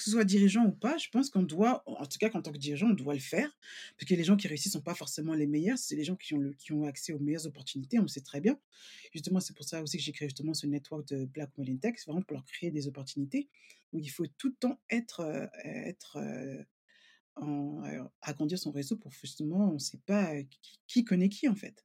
que ce soit dirigeant ou pas, je pense qu'on doit, en tout cas qu'en tant que dirigeant, on doit le faire. Parce que les gens qui réussissent sont pas forcément les meilleurs, c'est les gens qui ont, accès aux meilleures opportunités, on le sait très bien. Justement, c'est pour ça aussi que j'ai créé justement ce network de Black Women vraiment pour leur créer des opportunités. Donc il faut tout le temps être, euh, être euh, en, euh, agrandir son réseau pour justement, on ne sait pas euh, qui connaît qui en fait.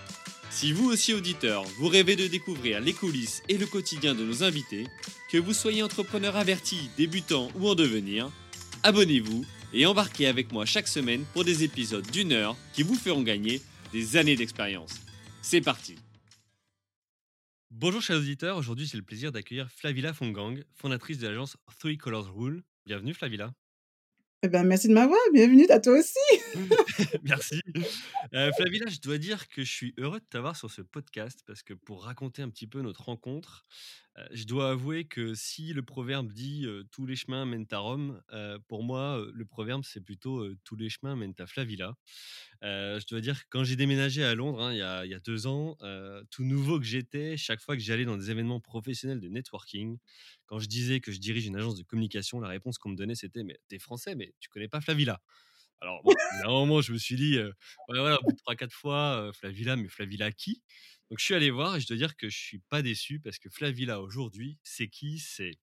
Si vous aussi auditeur, vous rêvez de découvrir les coulisses et le quotidien de nos invités, que vous soyez entrepreneur averti, débutant ou en devenir, abonnez-vous et embarquez avec moi chaque semaine pour des épisodes d'une heure qui vous feront gagner des années d'expérience. C'est parti Bonjour chers auditeurs, aujourd'hui j'ai le plaisir d'accueillir Flavilla Fongang, fondatrice de l'agence Three Colors Rule. Bienvenue Flavilla. Eh ben, merci de m'avoir, bienvenue à toi aussi. Merci. Euh, Flavilla, je dois dire que je suis heureux de t'avoir sur ce podcast parce que pour raconter un petit peu notre rencontre, je dois avouer que si le proverbe dit tous les chemins mènent à Rome, pour moi, le proverbe c'est plutôt tous les chemins mènent à Flavilla. Je dois dire que quand j'ai déménagé à Londres hein, il, y a, deux ans, tout nouveau que j'étais, chaque fois que j'allais dans des événements professionnels de networking, quand je disais que je dirige une agence de communication, la réponse qu'on me donnait c'était Mais t'es français, mais tu connais pas Flavilla. Alors, bon, à un moment, je me suis dit, euh, voilà, au bout de 3-4 fois, Flavilla, mais Flavilla qui? Donc, je suis allé voir et je dois dire que je suis pas déçu parce que Flavilla aujourd'hui, c'est qui? C'est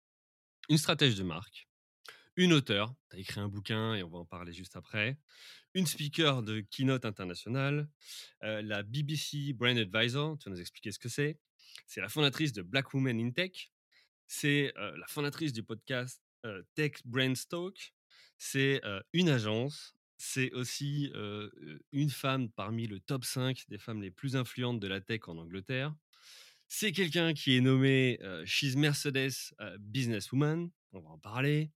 une stratège de marque, une auteure, tu as écrit un bouquin et on va en parler juste après, une speaker de keynote internationale, euh, la BBC Brand Advisor, tu vas nous expliquer ce que c'est, c'est la fondatrice de Black Women in Tech, c'est euh, la fondatrice du podcast euh, Tech Brand Stoke, c'est une agence, c'est aussi une femme parmi le top 5 des femmes les plus influentes de la tech en Angleterre. C'est quelqu'un qui est nommé euh, She's Mercedes Businesswoman, on va en parler.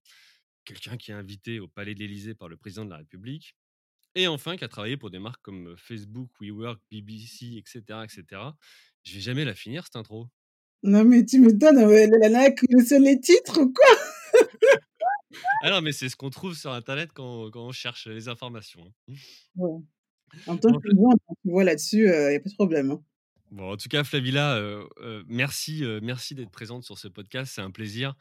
Quelqu'un qui est invité au Palais de l'Élysée par le président de la République. Et enfin, qui a travaillé pour des marques comme Facebook, WeWork, BBC, etc. etc. Je vais jamais la finir, cette intro. Non, mais tu me donnes, la nana sur les titres ou quoi? Ah non, mais c'est ce qu'on trouve sur Internet quand, quand on cherche les informations. hein. Ouais. En temps, En tu vois, tu vois là-dessus, il n'y a pas de problème. hein. En tout cas, Flavilla, euh, euh, merci, euh, merci d'être présente sur ce podcast. C'est un plaisir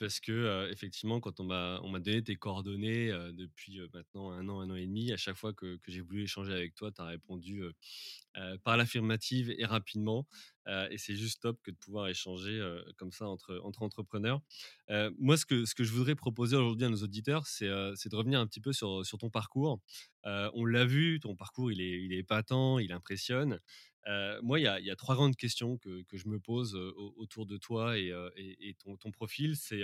parce que effectivement, quand on m'a on m'a donné tes coordonnées depuis maintenant un an, un an et demi, à chaque fois que, j'ai voulu échanger avec toi, tu as répondu par l'affirmative et rapidement. Et c'est juste top que de pouvoir échanger comme ça entre, entre entrepreneurs. Moi, ce que, je voudrais proposer aujourd'hui à nos auditeurs, c'est de revenir un petit peu sur, ton parcours. On l'a vu, ton parcours, il est, il est épatant, il impressionne. Euh, moi, il y a, trois grandes questions que, je me pose au- autour de toi et, ton, profil. C'est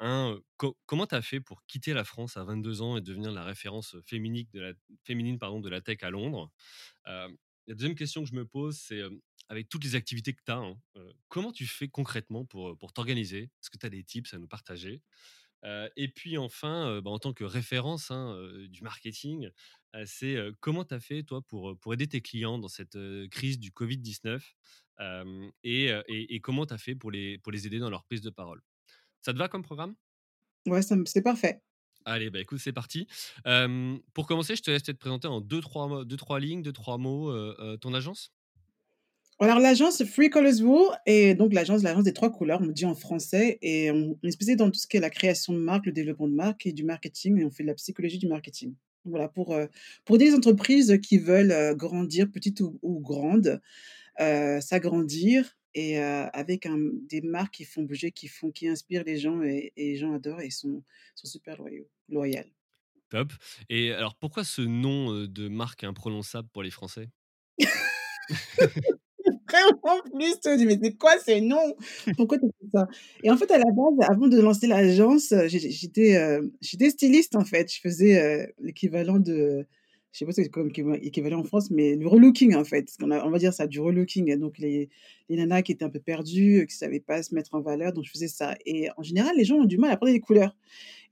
un, co- comment tu as fait pour quitter la France à 22 ans et devenir la référence féminine de la, féminine, pardon, de la tech à Londres? Euh, La deuxième question que je me pose, c'est avec toutes les activités que tu as, comment tu fais concrètement pour, t'organiser? Est-ce que tu as des tips à nous partager? Euh, et puis enfin, bah, en tant que référence hein, du marketing, c'est euh, comment tu as fait, toi, pour, pour aider tes clients dans cette crise du Covid-19 euh, et, et- et comment tu as fait pour les, pour les aider dans leur prise de parole? Ça te va comme programme? Ouais, me- c'est parfait. Allez, bah écoute, c'est parti. Euh, pour commencer, je te laisse te présenter en deux, trois, deux, trois lignes, deux, trois mots, euh, ton agence? Alors, l'agence Free Colors Wool est donc l'agence l'agence des trois couleurs, on le dit en français, et on on est spécialisé dans tout ce qui est la création de marque, le développement de marque et du marketing, et on fait de la psychologie du marketing. Voilà, pour, pour des entreprises qui veulent grandir, petites ou, ou grandes, euh, s'agrandir, et euh, avec un, des marques qui font bouger, qui font, qui inspirent les gens, et, et les gens adorent et sont, sont super loyaux, loyales. Top. Et alors, pourquoi ce nom de marque imprononçable pour les Français? Vraiment plus, tu dis: «Mais c'est quoi ces noms? Pourquoi tu fais ça?» et en fait, à la base, avant de lancer l'agence, j'ai j'étais, styliste, en fait. Je faisais, heu, l'équivalent de je sais pas si c'est comme équiva équivalent en France, mais le relooking en fait, on va dire ça, du relooking donc les les nanas qui étaient un peu perdues, heu, qui savaient pas se mettre en valeur, donc je faisais ça et en général, les gens ont du mal à prendre les couleurs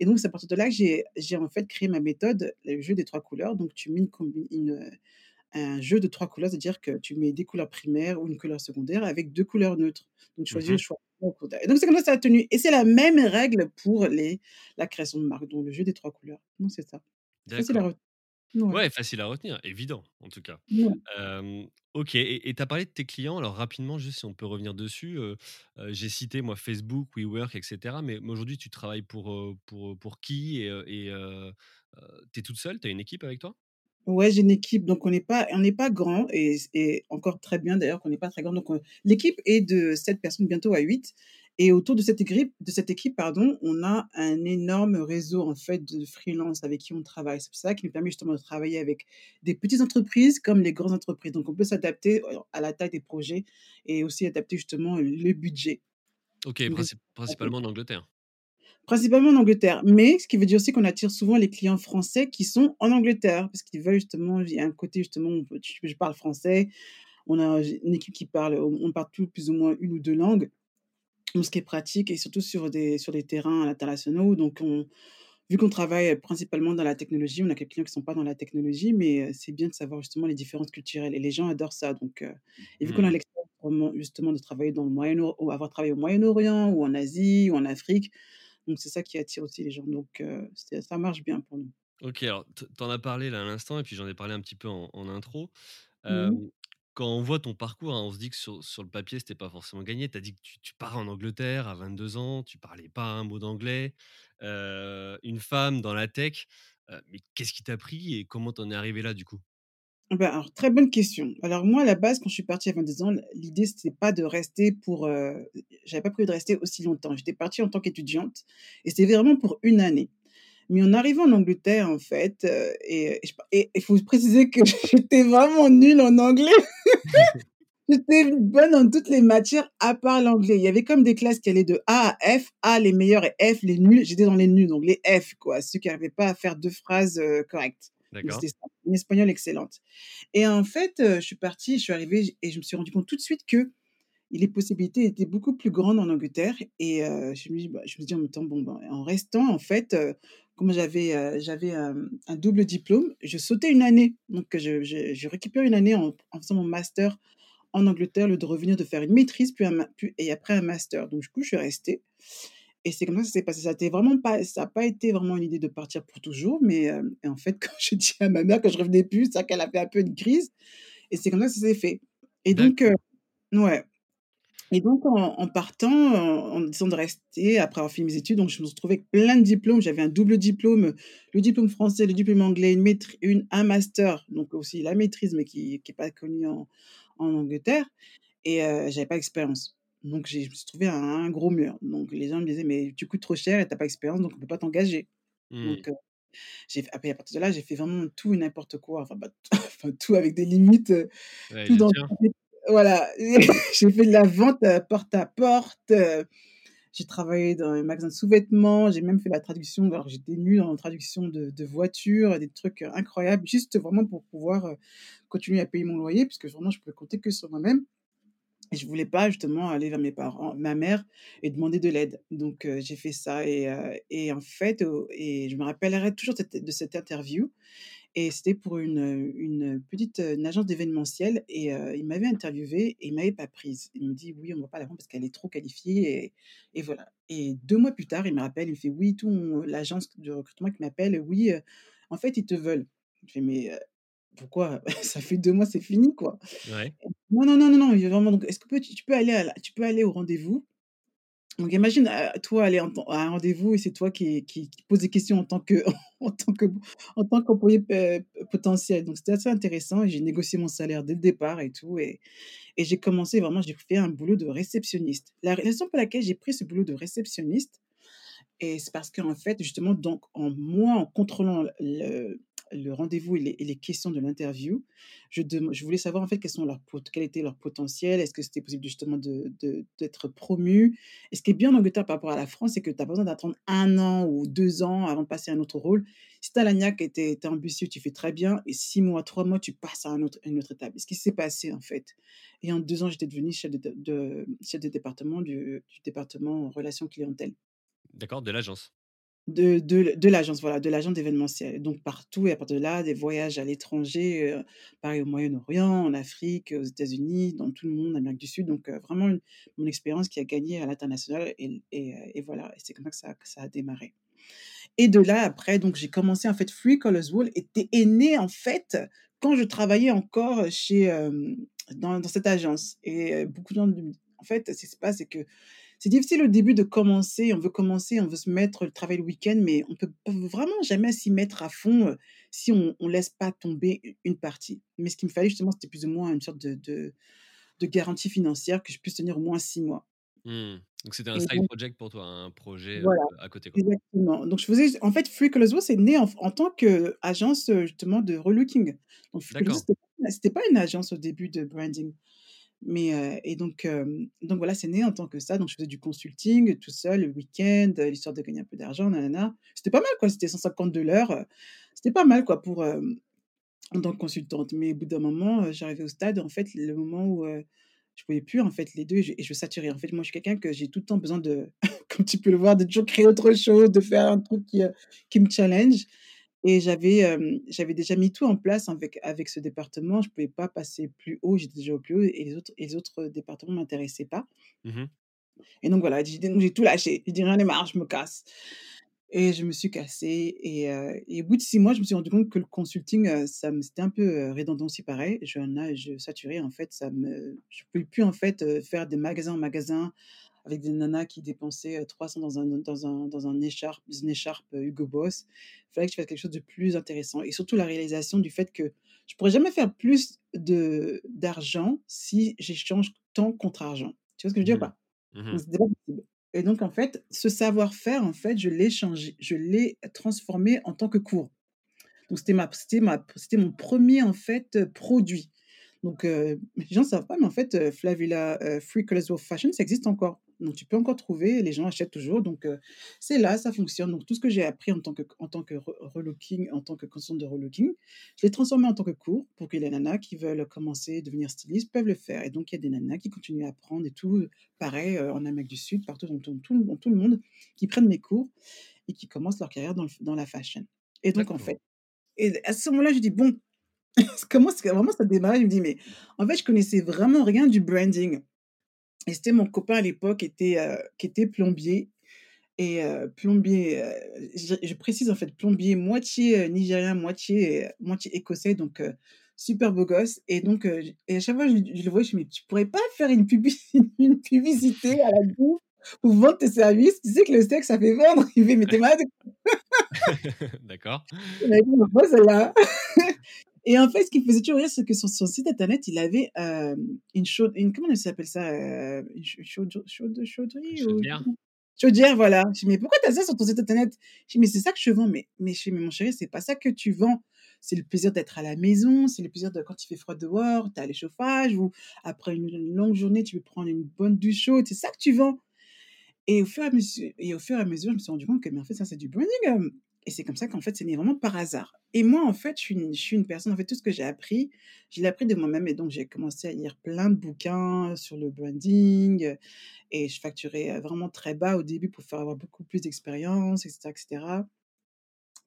et donc c'est à partir de là que j'ai en fait créé ma méthode, le jeu des 3 couleurs, donc tu mets une une, un jeu de 3 couleurs, c'est-à-dire que tu mets des couleurs primaires ou une couleur secondaire avec 2 couleurs neutres, donc tu Mmh choisis le mh. choix et donc c'est comme ça ça a tenu et c'est la même règle pour les la création de marque, donc le jeu des 3 couleurs, donc c'est ça. Facile à retenir. Ouais. Ouais, facile à retenir, évident, en tout cas. OK et tu as parlé de tes clients, alors rapidement, juste si on peut revenir dessus, j'ai cité moi Facebook, WeWork et cetera, mais aujourd'hui tu travailles pour, pour, pour qui et tu es toute seule? Tu as une équipe avec toi? Ouais, j'ai une équipe, donc on n'est pas on n'est pas grand et et encore très bien d'ailleurs qu'on n'est pas très grand, donc heu, l'équipe est de 7 personnes, bientôt à 8 et autour de cette écripe de cette équipe, pardon, on a un énorme réseau en fait de freelance avec qui on travaille. C'est ça qui nous permet justement de travailler avec des petites entreprises comme les grandes entreprises, donc on peut s'adapter, heu, à la taille des projets et aussi adapter justement le budget. OK, princi principalement en Angleterre? Principalement en Angleterre, mais ce qui veut dire aussi qu'on attire souvent les clients français qui sont en Angleterre parce qu'ils veulent justement il y a un côté justement je parle français, on a une équipe qui parle, on parle plus ou moins 1 ou 2 langues, ce qui est pratique et surtout sur des sur des terrains internationaux, donc on vu qu'on travaille principalement dans la technologie, on a quelques clients qui sont pas dans la technologie, mais heu, c'est bien de savoir justement les différences culturelles. Et les gens adorent ça, donc heu et vu qu'on a Mmh. l'expérience justement de travailler dans le Moyen-O ou avoir travaillé au Moyen-Orient ou en Asie ou en Afrique, donc c'est ça qui attire aussi les gens, donc ça marche bien pour nous. OK, alors tu en as parlé là à l'instant et puis j'en ai parlé un petit peu en en intro. Mmh quand on voit ton parcours, hein, on se dit que sur sur le papier, c'était pas forcément gagné. Tu as dit que tu tu pars en Angleterre à 22 ans, tu parlais pas un mot d'anglais, une femme dans la tech, mais qu'est-ce qui t'a pris et comment tu en es arrivé là, du coup? Bah, alors très bonne question. Alors moi, à la base, quand je suis partie à 22 ans, l'idée c'était pas de rester pour, heu, j'avais pas prévu de rester aussi longtemps. J'étais partie en tant qu'étudiante et c'était vraiment pour 1 année. Mais en arrivant en Angleterre, en fait, heu et il faut préciser que j'étais vraiment nulle en anglais. J'étais bonne en toutes les matières à part l'anglais. Il y avait comme des classes qui allaient de A à F, A les meilleurs et F les nuls. J'étais dans les nuls, donc les F quoi, ceux qui arrivaient pas à faire 2 phrases, heu, correctes. C'était une espagnole excellente. Et en fait, heu, je suis partie, je suis arrivée et je me suis rendue compte tout de suite que les possibilités étaient beaucoup plus grandes en Angleterre. Et heu, je me dis bah, je me dis en même temps: «Bon, ben, en restant en fait», heu, comme j'avais, heu, j'avais, un double diplôme, je sautais 1 année, donc je je je récupère 1 année en en faisant mon master en Angleterre, lieu de revenir, de faire une maîtrise, puis un ma puis et après un master, donc du coup, je suis restée et c'est comme ça que ça s'est passé. Ça a été vraiment pas ça a pas été vraiment une idée de partir pour toujours, mais et en fait, quand j'ai dit à ma mère que je revenais plus, c'est qu'elle a fait un peu une crise et c'est comme ça que ça s'est fait et donc D'accord. ouais et donc en en partant, en en me disant de rester après avoir fini mes études, donc je me suis retrouvée avec plein de diplômes. J'avais un double diplôme, le diplôme français, le diplôme anglais, une une un master, donc aussi la maîtrise, mais qui qui est pas connue en en Angleterre et heu, j'avais pas d'expérience. Donc je me suis retrouvée à un gros mur. Donc les gens me disaient: «Mais tu coûtes trop cher et tu as pas d'expérience, donc on peut pas t'engager». Mmh. Donc heu, j'ai après à partir de là, j'ai fait vraiment tout et n'importe quoi, enfin bah, enfin tout avec des limites, Ouais, tout dans voilà, j'ai fait de la vente, heu, porte à porte, j'ai travaillé dans les magasins de sous-vêtements, j'ai même fait la traduction, alors j'étais nulle en traduction de de voitures, des trucs incroyables, juste vraiment pour pouvoir, continuer à payer mon loyer puisque vraiment je pouvais compter que sur moi-même et je voulais pas justement aller vers mes parents ma mère et demander de l'aide. Donc j'ai fait ça et et en fait, et je me rappellerai toujours de cette interview et c'était pour une, une petite, agence d'événementiel et il m'avait interviewée et il m'avait pas prise. Il me dit: «Oui, on va pas la prendre parce qu'elle est trop qualifiée» et et voilà et 2 mois plus tard, il me rappelle, il me fait: «Oui, l'agence de recrutement qui m'appelle, oui, en fait, ils te veulent». Je fais: «Mais pourquoi? Ça fait 2 mois, c'est fini quoi». Ouais. «Non, non, non, non, non, vraiment donc est-ce que tu peux aller à la tu peux aller au rendez-vous». Donc imagine, toi aller en à un rendez-vous et c'est toi qui qui qui pose des questions en tant que en tant que en tant qu'employé p potentiel. Donc c'était assez intéressant et j'ai négocié mon salaire dès le départ et tout et et j'ai commencé vraiment, j'ai fait un boulot de réceptionniste. La raison pour laquelle j'ai pris ce boulot de réceptionniste et c'est parce qu'en fait, justement, donc en moi, en contrôlant le le rendez-vous et les questions de l'interview, je voulais savoir, en fait, quel était leur potentiel? Est-ce que c'était possible justement d'être promu? Et ce qui est bien en Angleterre par rapport à la France, c'est que tu as pas besoin d'attendre un an ou 2 ans avant de passer à un autre rôle. Si tu as la niaque et tu es ambitieux, tu fais très bien et 6 mois, 3 mois, tu passes à un autre une autre étape. Ce qui s'est passé, en fait et en 2 ans, j'étais devenue chef de chef de département du département relations clientèle. D'accord, de l'agence? De de de l'agence, voilà, de l'agence d'événementiel. Donc partout et à partir de là, des voyages à l'étranger, heu, pareil au Moyen-Orient, en Afrique, aux États-Unis, dans tout le monde, Amérique du Sud. Donc heu, vraiment mon expérience qui a gagné à l'international et et et voilà c'est comme ça que ça a démarré. Et de là, après, donc j'ai commencé en fait Free Colours Wool était né en fait quand je travaillais encore chez, hem, dans dans cette agence et beaucoup de gens en fait, ce qui se passe, c'est que c'est difficile au début de commencer. On veut commencer, on veut se mettre, travailler le week-end, mais on peut peut vraiment jamais s'y mettre à fond, heu, si on on laisse pas tomber une partie. Mais ce qu'il me fallait justement, c'était plus ou moins une sorte de de de garantie financière que je puisse tenir au moins 6 mois. Mmh. Donc c'était un Et side donc project pour toi, un projet, Voilà, à côté, quoi? exactement. Donc je faisais en fait, Free Colours Wool, c'est né en en tant qu'agence, heu, justement de relooking. Donc Free c'était pas une agence au début de branding. Mais et donc donc voilà, c'est né en tant que ça. Donc je faisais du consulting tout seul le week-end, heu, histoire de gagner un peu d'argent, na na na. C'était pas mal quoi, c'était 150 l'heure, heu, c'était pas mal quoi pour, en tant que consultante. Mais au bout d'un moment, j'arrivais au stade, en fait, le moment où, je pouvais plus en fait les 2 et je et je saturais. En fait, moi, je suis quelqu'un que j'ai tout le temps besoin de comme tu peux le voir, de toujours créer autre chose, de faire un truc qui, qui me challenge et j'avais, j'avais déjà mis tout en place avec avec ce département. Je pouvais pas passer plus haut, j'étais déjà au plus haut et les autres et les autres départements m'intéressaient pas. Mmh mh. Et donc voilà, j'ai donc j'ai tout lâché. J'ai dit: «J'en ai marre, je me casse» et je me suis cassée et au bout de 6 mois, je me suis rendu compte que le consulting, ça me c'était un peu, redondant aussi pareil. J'en a je saturais en fait, ça me je pouvais plus en fait, faire de magasin en magasin avec des nanas qui dépensaient, heu, 300 dans un dans un dans un écharpe une écharpe, Hugo Boss. Il fallait que je fasse quelque chose de plus intéressant et surtout la réalisation du fait que je pourrais jamais faire plus de d'argent si j'échange temps contre argent. Tu vois ce que je veux dire ou Mmh pas? Mmh Donc mh. c'était pas possible et donc en fait, ce savoir-faire, en fait, je l'ai changé, je l'ai transformé en tant que cours. Donc c'était ma c'était ma c'était mon 1er en fait, heu, produit. Donc heu, les gens savent pas, mais en fait, heu, Flavilla, Free Colours Wool Fashion, ça existe encore. Donc tu peux encore trouver, les gens achètent toujours. Donc heu, c'est là, ça fonctionne. Donc tout ce que j'ai appris en tant que en tant que re relooking, en tant que consultante de relooking, je l'ai transformé en tant que cours pour que les nanas qui veulent commencer, devenir stylistes peuvent le faire. Et donc il y a des nanas qui continuent à apprendre et tout, pareil, heu, en Amérique du Sud, partout dans tout tout dans tout le monde, qui prennent mes cours et qui commencent leur carrière dans le dans la fashion. Et donc en fait et à ce moment-là, je dis: «Bon, comment vraiment ça a démarré?» je me dis: «Mais» en fait, je connaissais vraiment rien du branding et c'était mon copain à l'époque était, heu, qui était plombier et heu, plombier, heu, je je précise en fait, plombier moitié, nigérien, moitié, moitié écossais donc super beau gosse et donc et à chaque fois je je le voyais, je dis: «Mais tu pourrais pas faire une publi une publicité à la con pour vendre tes services? Tu sais que le sexe ça fait vendre?» il fait: «Mais tu es malade ou quoi?» D'accord. Il et en fait, ce qui me faisait toujours rire, c'est que sur son site internet, il avait, une chaude une comment ça s'appelle ça? Une ch chaude chaude chauderie ou chaudière? chaudière, voilà. Je dis: «Mais pourquoi tu as ça sur ton site internet?» je dis: «Mais c'est ça que je vends», mais mais je fais: «Mais mon chéri, c'est pas ça que tu vends. C'est le plaisir d'être à la maison, c'est le plaisir de quand il fait froid dehors, tu as les chauffages ou après une une longue journée, tu veux prendre une bonne douche chaude, c'est ça que tu vends» et au fur et à mesu et au fur et à mesure, je me suis rendu compte que mais en fait, ça, c'est du branding, et c'est comme ça qu'en fait, c'est né vraiment par hasard et moi, en fait, je suis une je suis une personne en fait, tout ce que j'ai appris, je l'ai appris de moi-même et donc j'ai commencé à lire plein de bouquins sur le branding, et je facturais, heu, vraiment très bas au début pour faire avoir beaucoup plus d'expérience et cetera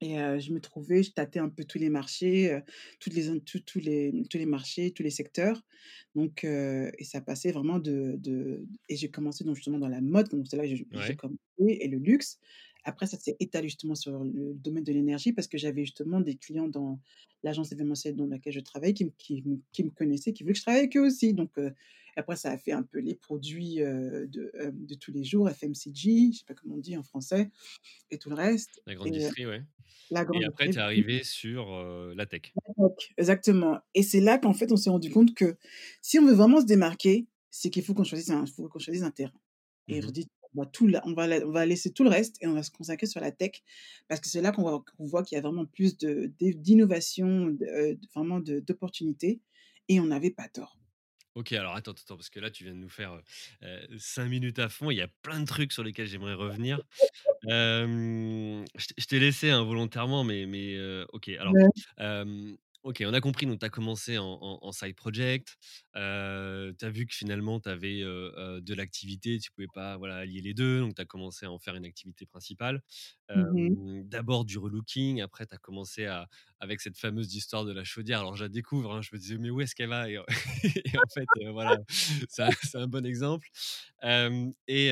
et heu, je me trouvais je tâtais un peu tous les marchés, heu, toutes les in tous tous les tous les marchés, tous les secteurs donc et ça passait vraiment de de et j'ai commencé donc justement dans la mode, donc c'est là que j'ai j'ai Ouais. commencé et le luxe. Après ça s'est étalé justement sur le domaine de l'énergie parce que j'avais justement des clients dans l'agence événementielle dans laquelle je travaillais qui me qui me qui me connaissaient, qui voulaient que je travaille avec eux aussi. Donc heu, après ça a fait un peu les produits, de, hem, de tous les jours, FMCG, je sais pas comment on dit en français et tout le reste. La grande et distri, ouais. la et grande après tu es arrivée sur, heu, la tech? Exactement. Et c'est là qu'en fait, on s'est rendu compte que si on veut vraiment se démarquer, c'est qu'il faut qu'on choisisse un faut qu'on choisisse un terrain. Mmh et je mh. dis on va tout la on va la on va laisser tout le reste et on va se consacrer sur la tech parce que c'est là qu'on voit qu'il y a vraiment plus de d'innovation, de, vraiment de d'opportunités et on n'avait pas tort. OK, alors attends, attends, parce que là, tu viens de nous faire, heu heu, 5 minutes à fond. Il y a plein de trucs sur lesquels j'aimerais revenir. Je t'ai laissé involontairement, mais mais heu, OK. Alors, OK, on a compris, donc tu as commencé en en en side project. Heu, tu as vu que finalement, tu avais, de l'activité, tu pouvais pas, voilà, allier les 2, donc tu as commencé à en faire une activité principale. Mmh d'abord du relooking, après tu as commencé à avec cette fameuse histoire de la chaudière. Alors je la découvre, hein, je me disais: «Mais où est-ce qu'elle va?» et en et en fait, voilà, c'est un bon exemple. Et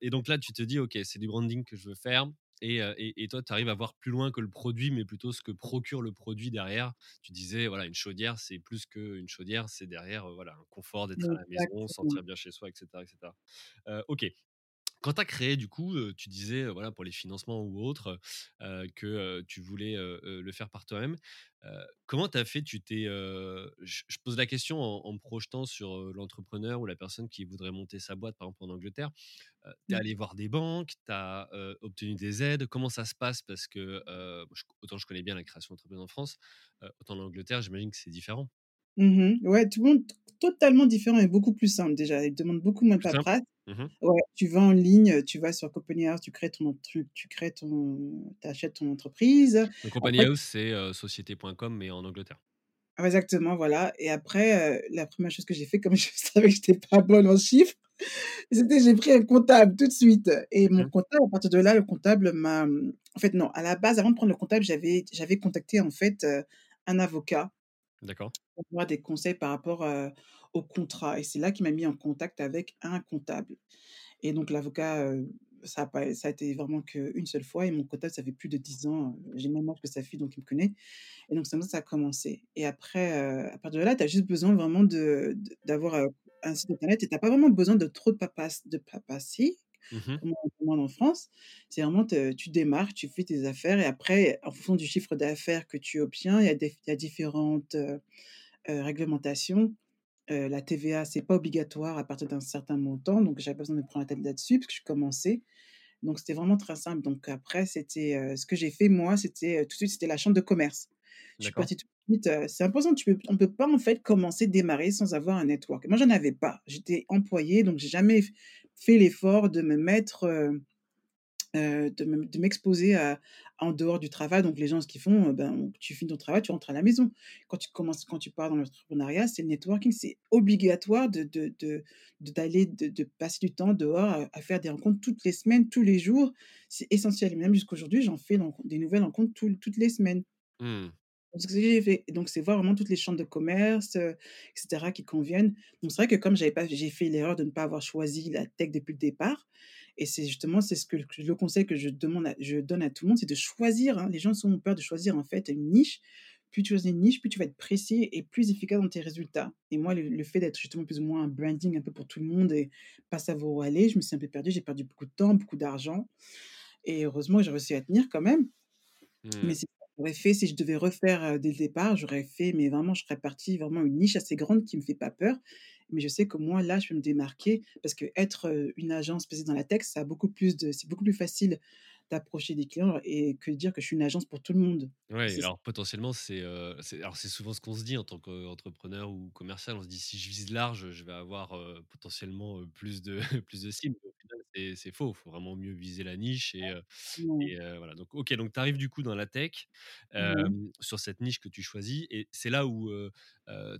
et donc là, tu te dis: «OK, c'est du branding que je veux faire» et heu et et toi, tu arrives à voir plus loin que le produit, mais plutôt ce que procure le produit derrière. Tu disais, voilà, une chaudière, c'est plus qu'une chaudière, c'est derrière, voilà, un confort d'être à la maison, sentir bien chez soi et cetera et cetera. Heu, OK. Quand tu as créé du coup, tu disais, voilà, pour les financements ou autres, que, tu voulais, le faire par toi-même. Comment tu as fait? Tu t'es, je pose la question en en me projetant sur, l'entrepreneur ou la personne qui voudrait monter sa boîte, par exemple en Angleterre. Tu es Mmh. allé voir des banques, tu as, obtenu des aides. Comment ça se passe? Parce que, autant je connais bien la création d'entreprise en France, autant en Angleterre, j'imagine que c'est différent. Mmh mh. Ouais, tout le monde totalement différent et beaucoup plus simple déjà. Ils demandent beaucoup moins de paperasse. Mmh. Ouais, tu vas en ligne, tu vas sur Company House, tu crées ton tu tu crées ton achètes ton entreprise. Donc Company Après House, c'est, société.com mais en Angleterre. Exactement, voilà et après, la 1re chose que j'ai fait, comme je savais que j'étais pas bonne en chiffres, c'était j'ai pris un comptable tout de suite et Mmh mon mh. comptable, à partir de là, le comptable m'a, mmh en fait, non, à la base, avant de prendre le comptable, j'avais j'avais contacté, en fait, un avocat D'accord. pour avoir des conseils par rapport, heu, au contrat et c'est là qu'il m'a mis en contact avec un comptable et donc l'avocat, ça a pas ça a été vraiment qu'une seule fois et mon comptable, ça fait plus de 10 ans, j'ai le même âge que sa fille, donc il me connaît et donc ça ça a commencé et après, à partir de là, tu as juste besoin vraiment de d'avoir, un site internet et tu as pas vraiment besoin de trop de papasse de paperasserie, Mmh mh. comme en France. C'est vraiment te tu démarres, tu fais tes affaires et après, en fonction du chiffre d'affaires que tu obtiens, il y a des il y a différentes, réglementations. La TVA, c'est pas obligatoire à partir d'un certain montant, donc j'avais pas besoin de me prendre la tête là-dessus parce que je commençais. Donc c'était vraiment très simple. Donc après, c'était, ce que j'ai fait moi, c'était, tout de suite, c'était la chambre de commerce. Je suis partie tout de suite, c'est important, tu peux on peut pas, en fait, commencer, démarrer sans avoir un network. Moi, j'en avais pas. J'étais employée, donc j'ai jamais fait l'effort de me mettre, me de m'exposer à en dehors du travail. Donc les gens, ce qu'ils font, heu, ben, tu finis ton travail, tu rentres à la maison. Quand tu commences quand tu pars dans l'entrepreneuriat, c'est le networking, c'est obligatoire de de de d'aller de de passer du temps dehors à à faire des rencontres toutes les semaines, tous les jours. C'est essentiel et même jusqu'aujourd'hui, j'en fais des nouvelles rencontres tous toutes les semaines. Mmh. Donc c'est voir vraiment toutes les chambres de commerce, heu, et cetera qui conviennent. Donc c'est vrai que comme j'avais pas j'ai fait l'erreur de ne pas avoir choisi la tech depuis le départ et c'est justement, c'est ce que le conseil que je demande à je donne à tout le monde, c'est de choisir, hein. Les gens souvent ont peur de choisir, en fait, une niche. Plus tu choisis une niche, plus tu vas être précis et plus efficace dans tes résultats et moi, le le fait d'être justement plus ou moins un branding un peu pour tout le monde et pas savoir où aller, je me suis un peu perdue, j'ai perdu beaucoup de temps, beaucoup d'argent et heureusement, j'ai réussi à tenir quand même. Mais Mmh. c'est ça que j'aurais fait si je devais refaire, dès le départ, j'aurais fait mais vraiment, je serais partie vraiment une niche assez grande qui me fait pas peur. Mais je sais que moi, là, je peux me démarquer parce qu'être, heu, une agence spécialisée dans la tech, a c'est beaucoup plus facile d'approcher des clients et que dire que je suis une agence pour tout le monde. Ça. alors potentiellement, c'est, heu, c'est alors c'est souvent ce qu'on se dit en tant qu'entrepreneur ou commercial. On se dit: «Si je vise large, je vais avoir, heu, potentiellement, heu, plus de plus de cibles». C'est faux. Il faut vraiment mieux viser la niche et voilà. Donc OK, donc tu arrives du coup dans la tech, sur cette niche que tu choisis et c'est là où,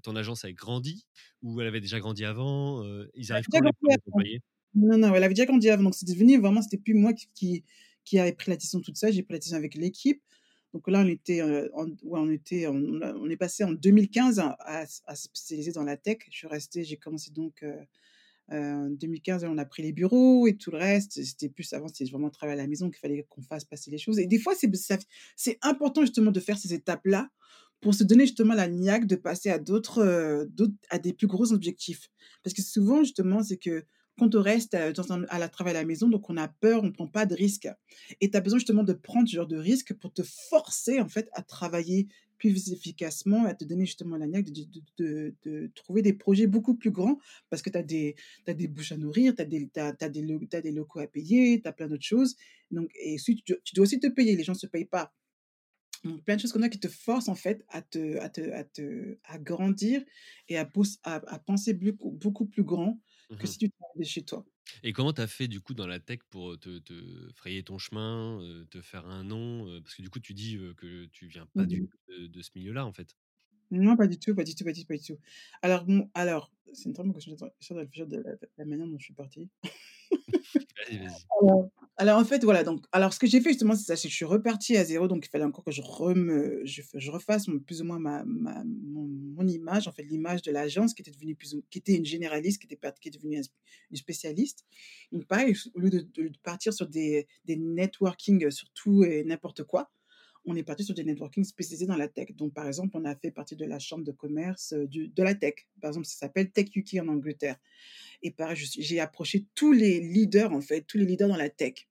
ton agence avait grandi? Ou elle avait déjà grandi avant? Ils arrivent quand les grandi 1ers avant. employés? Non, non, elle avait déjà grandi avant, donc c'était devenu vraiment c'était plus moi qui qui qui avait pris la décision toute seule, j'ai pris la décision avec l'équipe. Donc là, on était, en ouais, on était on est passé en 2015 à à spécialiser dans la tech. Je suis restée j'ai commencé donc, heu, en 2015 et on a pris les bureaux et tout le reste. C'était plus avant, c'était vraiment travail à la maison qu'il fallait qu'on fasse passer les choses et des fois, c'est important justement de faire ces étapes-là pour se donner justement la niaque de passer à d'autres, d'autres à des plus gros objectifs. Parce que souvent, justement, c'est que quand on reste, à la travail à la maison, donc on a peur, on prend pas de risques et tu as besoin justement de prendre ce genre de risque pour te forcer, en fait, à travailler plus efficacement, à te donner justement la niaque de de trouver des projets beaucoup plus grands parce que tu as tu des bouches à nourrir, tu as as des locaux à payer, tu as plein d'autres choses. Donc et tu dois aussi te payer, les gens ne se payent pas. Donc plein de choses comme ça qui te forcent en fait à te à te à te à grandir et à à à penser beaucoup beaucoup plus grand que Mmh si tu de chez toi? Et comment tu as fait du coup dans la tech pour, te te frayer ton chemin, te faire un nom? Parce que du coup tu dis, que tu viens pas du Mmh tout de de ce milieu-là en fait? Non, pas du tout, pas du tout, pas du tout, pas du tout. Alors bon, alors, c'est une très bonne question, j'essaie de la la manière dont je suis partie. Vas-y, vas-y. Alors alors en fait, voilà, donc alors ce que j'ai fait justement, c'est ça, que je suis repartie à zéro donc il fallait encore que je reme je je refasse plus ou moins ma ma mon image, en fait, l'image de l'agence qui était devenue plus ou qui était une généraliste, qui était qui est devenue une spécialiste. Donc pareil, au lieu de de partir sur des des networking, sur tout et n'importe quoi, on est parti sur des networking spécialisés dans la tech. Donc par exemple, on a fait partie de la chambre de commerce, du de la tech. Par exemple, ça s'appelle Tech UK en Angleterre. Et pareil, j'ai approché tous les leaders, en fait, tous les leaders dans la tech.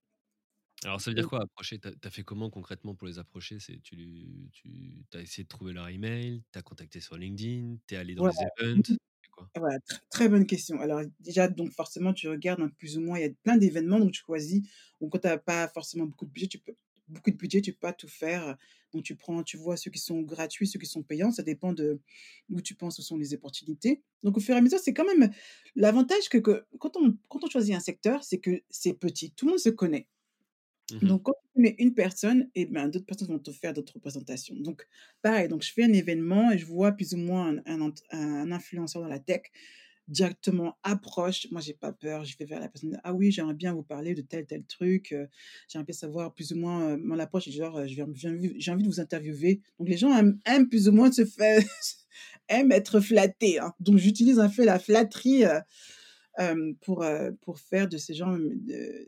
Alors ça veut dire quoi approcher? Tu as fait comment concrètement pour les approcher? Tu tu as essayé de trouver leur email? Tu as contacté sur LinkedIn? Tu es allé dans les events? Quoi? voilà, tr très bonne question. Alors déjà, donc forcément, tu regardes, hein, plus ou moins, il y a plein d'événements, donc tu choisis. Donc quand tu as pas forcément beaucoup de budget, tu peux beaucoup de budget, tu peux pas tout faire, donc tu prends tu vois ceux qui sont gratuits, ceux qui sont payants, ça dépend de où tu penses où sont les opportunités. Donc au fur et à mesure, c'est quand même l'avantage que que quand on quand on choisit un secteur, c'est que c'est petit, tout le monde se connaît. Mmh Donc, quand tu connais une personne, et ben, d'autres personnes vont te faire d'autres représentations. Donc, pareil, donc je fais un événement et je vois plus ou moins un, un, ent- un influenceur dans la tech directement approche. Moi, j'ai pas peur. Je vais vers la personne. Ah oui, j'aimerais bien vous parler de tel tel truc. euh, J'aimerais bien savoir plus ou moins euh, mon approche. Genre, j'ai envie, j'ai envie de vous interviewer. Donc, les gens aiment, plus ou moins se faire, aiment être flattés. hein. Donc, j'utilise un peu la flatterie euh, pour, pour faire de ces gens euh,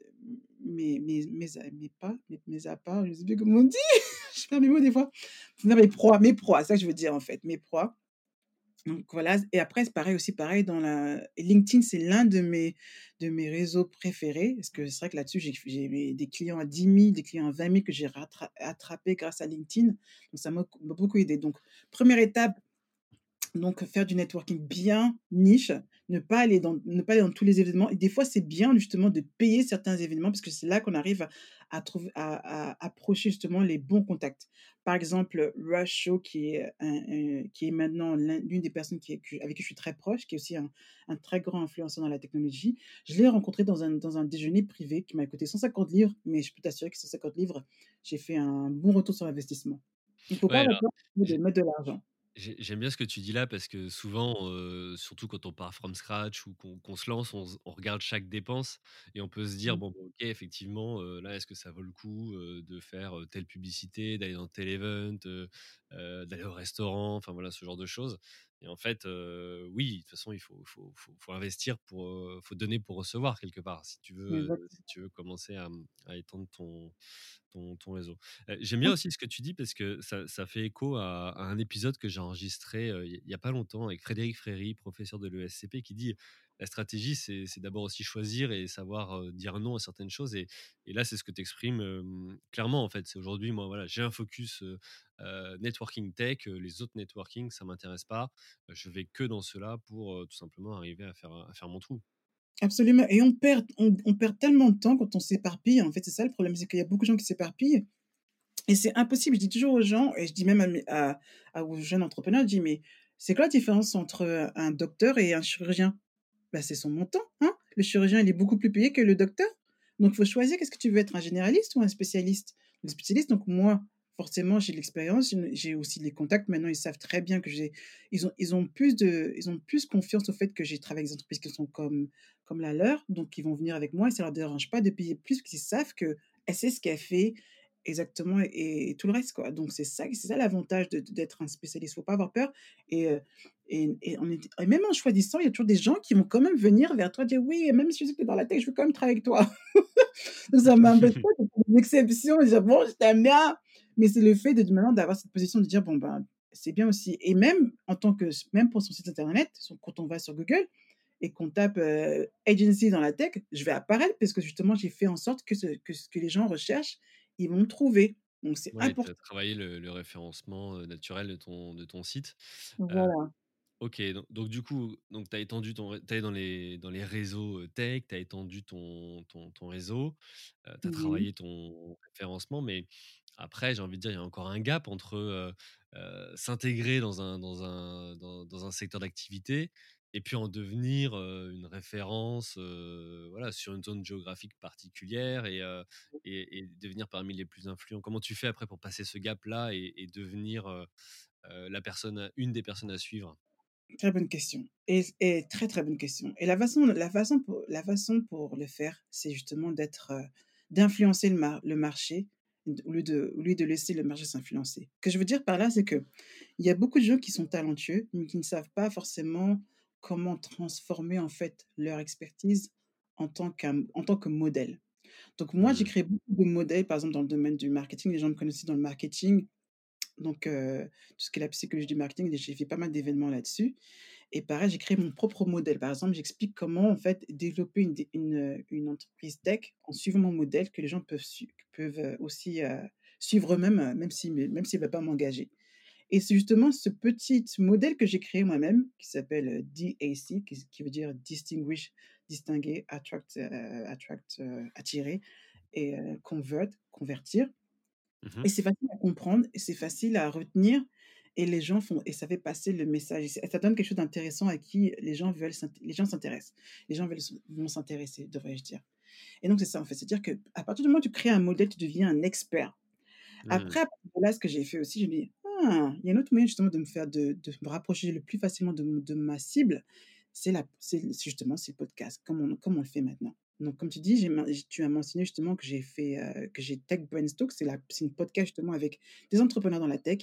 mes mes pas, mes mes je sais plus comment on dit, je perds mes mots des fois. Mes proies mes proies, c'est ça que je veux dire en fait, mes proies. Donc voilà et après c'est pareil aussi, pareil dans la LinkedIn, c'est l'un de mes de mes réseaux préférés parce que c'est vrai que là-dessus, j'ai des clients à dix mille des clients à vingt mille que j'ai rattra attrapés grâce à LinkedIn. Donc ça m'a beaucoup aidé. Donc première étape donc faire du networking bien niche, ne pas aller dans ne pas aller dans tous les événements et des fois, c'est bien justement de payer certains événements parce que c'est là qu'on arrive à à trouver à à approcher justement les bons contacts. Par exemple, Rush Shaw qui est un un qui est maintenant l'un l'une des personnes qui est que avec qui je suis très proche, qui est aussi un un très grand influenceur dans la technologie. Je l'ai rencontré dans un dans un déjeuner privé qui m'a coûté 150 livres, mais je peux t'assurer que 150 livres, j'ai fait un bon retour sur investissement. Il ne faut Ouais, pas alors de mettre de l'argent. J'ai j'aime bien ce que tu dis là parce que souvent, heu, surtout quand on part from scratch ou qu'on se lance, on regarde chaque dépense et on peut se dire: Mmh, «Bon, OK, effectivement, heu, là, est-ce que ça vaut le coup, heu, de faire, telle publicité, d'aller dans tel event, d'aller au restaurant?» enfin voilà, ce genre de choses et en fait, oui, de toute façon, il faut faut faut faut investir pour, faut donner pour recevoir quelque part si tu veux, si tu veux commencer à, mmh, à étendre ton ton ton réseau. J'aime bien aussi ce que tu dis parce que ça ça fait écho à à un épisode que j'ai enregistré, il y a pas longtemps avec Frédéric Fréry, professeur de l'ESCP qui dit: «La stratégie, c'est d'abord aussi choisir et savoir, dire non à certaines choses» et là, c'est ce que tu exprimes, clairement, en fait. C'est aujourd'hui, moi, voilà, j'ai un focus, networking tech, les autres networking, ça m'intéresse pas. Je vais que dans ceux-là pour, tout simplement arriver à faire, mon trou. Absolument et on perd on perd tellement de temps quand on s'éparpille, en fait, c'est ça le problème, c'est qu'il y a beaucoup de gens qui s'éparpillent et c'est impossible. Je dis toujours aux gens et je dis même aux jeunes entrepreneurs, je dis: «Mais c'est quoi la différence entre, un docteur et un chirurgien?» Bah, c'est son montant, hein. Le chirurgien, il est beaucoup plus payé que le docteur. Donc il faut choisir, qu'est-ce que tu veux être, un généraliste ou un spécialiste? Le spécialiste, donc moi, forcément, j'ai l'expérience, j'ai aussi les contacts. Maintenant, ils savent très bien que j'ai ils ont ils ont plus de ils ont plus confiance au fait que j'ai travaillé avec des entreprises qui sont comme comme la leur, donc ils vont venir avec moi et ça leur dérange pas de payer plus, parce qu'ils savent qu'elle sait ce qu'elle fait exactement et tout le reste. Donc c'est ça c'est ça l'avantage d'être un spécialiste. Faut pas avoir peur et heu et et en étant et même en choisissant, il y a toujours des gens qui vont quand même venir vers toi dire: «Oui, même si je es dans la tech, je veux quand même travailler avec toi». Donc ça m'embête pas des exceptions et dire: «Bon, je t'aime bien». Mais c'est le fait de maintenant d'avoir cette position de dire: «Bon, ben, c'est bien aussi» et même en tant que même pour son site internet, quand on va sur Google et qu'on tape, heu, agency dans la tech, je vais apparaître parce que justement j'ai fait en sorte que ce que ce que les gens recherchent, ils vont me trouver. Donc c'est Ouais, tu as important. travaillé le le référencement, naturel de ton de ton site. Voilà. OK, donc donc du coup, donc tu as étendu ton ré tu es allé dans les dans les réseaux, tech, tu as étendu ton ton ton réseau, tu as travaillé ton référencement, mais après, j'ai envie de dire, il y a encore un gap entre, s'intégrer dans un dans un dans dans un secteur d'activité et puis en devenir, une référence, voilà, sur une zone géographique particulière et heu et et devenir parmi les plus influents. Comment tu fais après pour passer ce gap-là et et devenir, la personne à une des personnes à suivre? Très bonne question et et très, très bonne question et la façon la façon pour la façon pour le faire, c'est justement d'être, d'influencer le mar le marché au lieu de au lieu de laisser le marché s'influencer. Ce que je veux dire par là, c'est qu'il y a beaucoup de gens qui sont talentueux, mais qui ne savent pas forcément comment transformer, en fait, leur expertise en tant en tant que modèle. Donc moi, j'ai Mmh. créé beaucoup de modèles, par exemple, dans le domaine du marketing. Les gens me connaissent dans le marketing, donc heu, tout ce qui est la psychologie du marketing, j'ai fait pas mal d'événements là-dessus. Et pareil, j'ai créé mon propre modèle. Par exemple, j'explique comment, en fait, développer une une, heu, une entreprise tech en suivant mon modèle que les gens peuvent peuvent, heu, aussi, suivre eux-mêmes, même s'ils veulent pas m'engager. Et c'est justement ce petit modèle que j'ai créé moi-même qui s'appelle, DAC qui veut dire distinguish, distinguer, attract, attract, attirer et convert, convertir Mmh et c'est facile à comprendre et c'est facile à retenir et les gens font et ça fait passer le message et ça donne quelque chose d'intéressant à qui les gens veulent les gens s'intéressent. Les gens veulent vont s'intéresser, devrais-je dire et donc c'est ça, en fait, c'est-à-dire qu'à partir du moment où tu crées un modèle, tu deviens un expert. Mmh. Après, à là, ce que j'ai fait aussi, j'ai dit: «Ah, il y a un autre moyen justement de me faire de de me rapprocher le plus facilement de ma cible, c'est la c'est c'est justement, c'est le podcast, comme on comme on le fait maintenant». Donc comme tu dis, j'ai tu as mentionné justement que j'ai fait, heu, que j'ai Tech Brainstalk, c'est la c'est une podcast justement avec des entrepreneurs dans la tech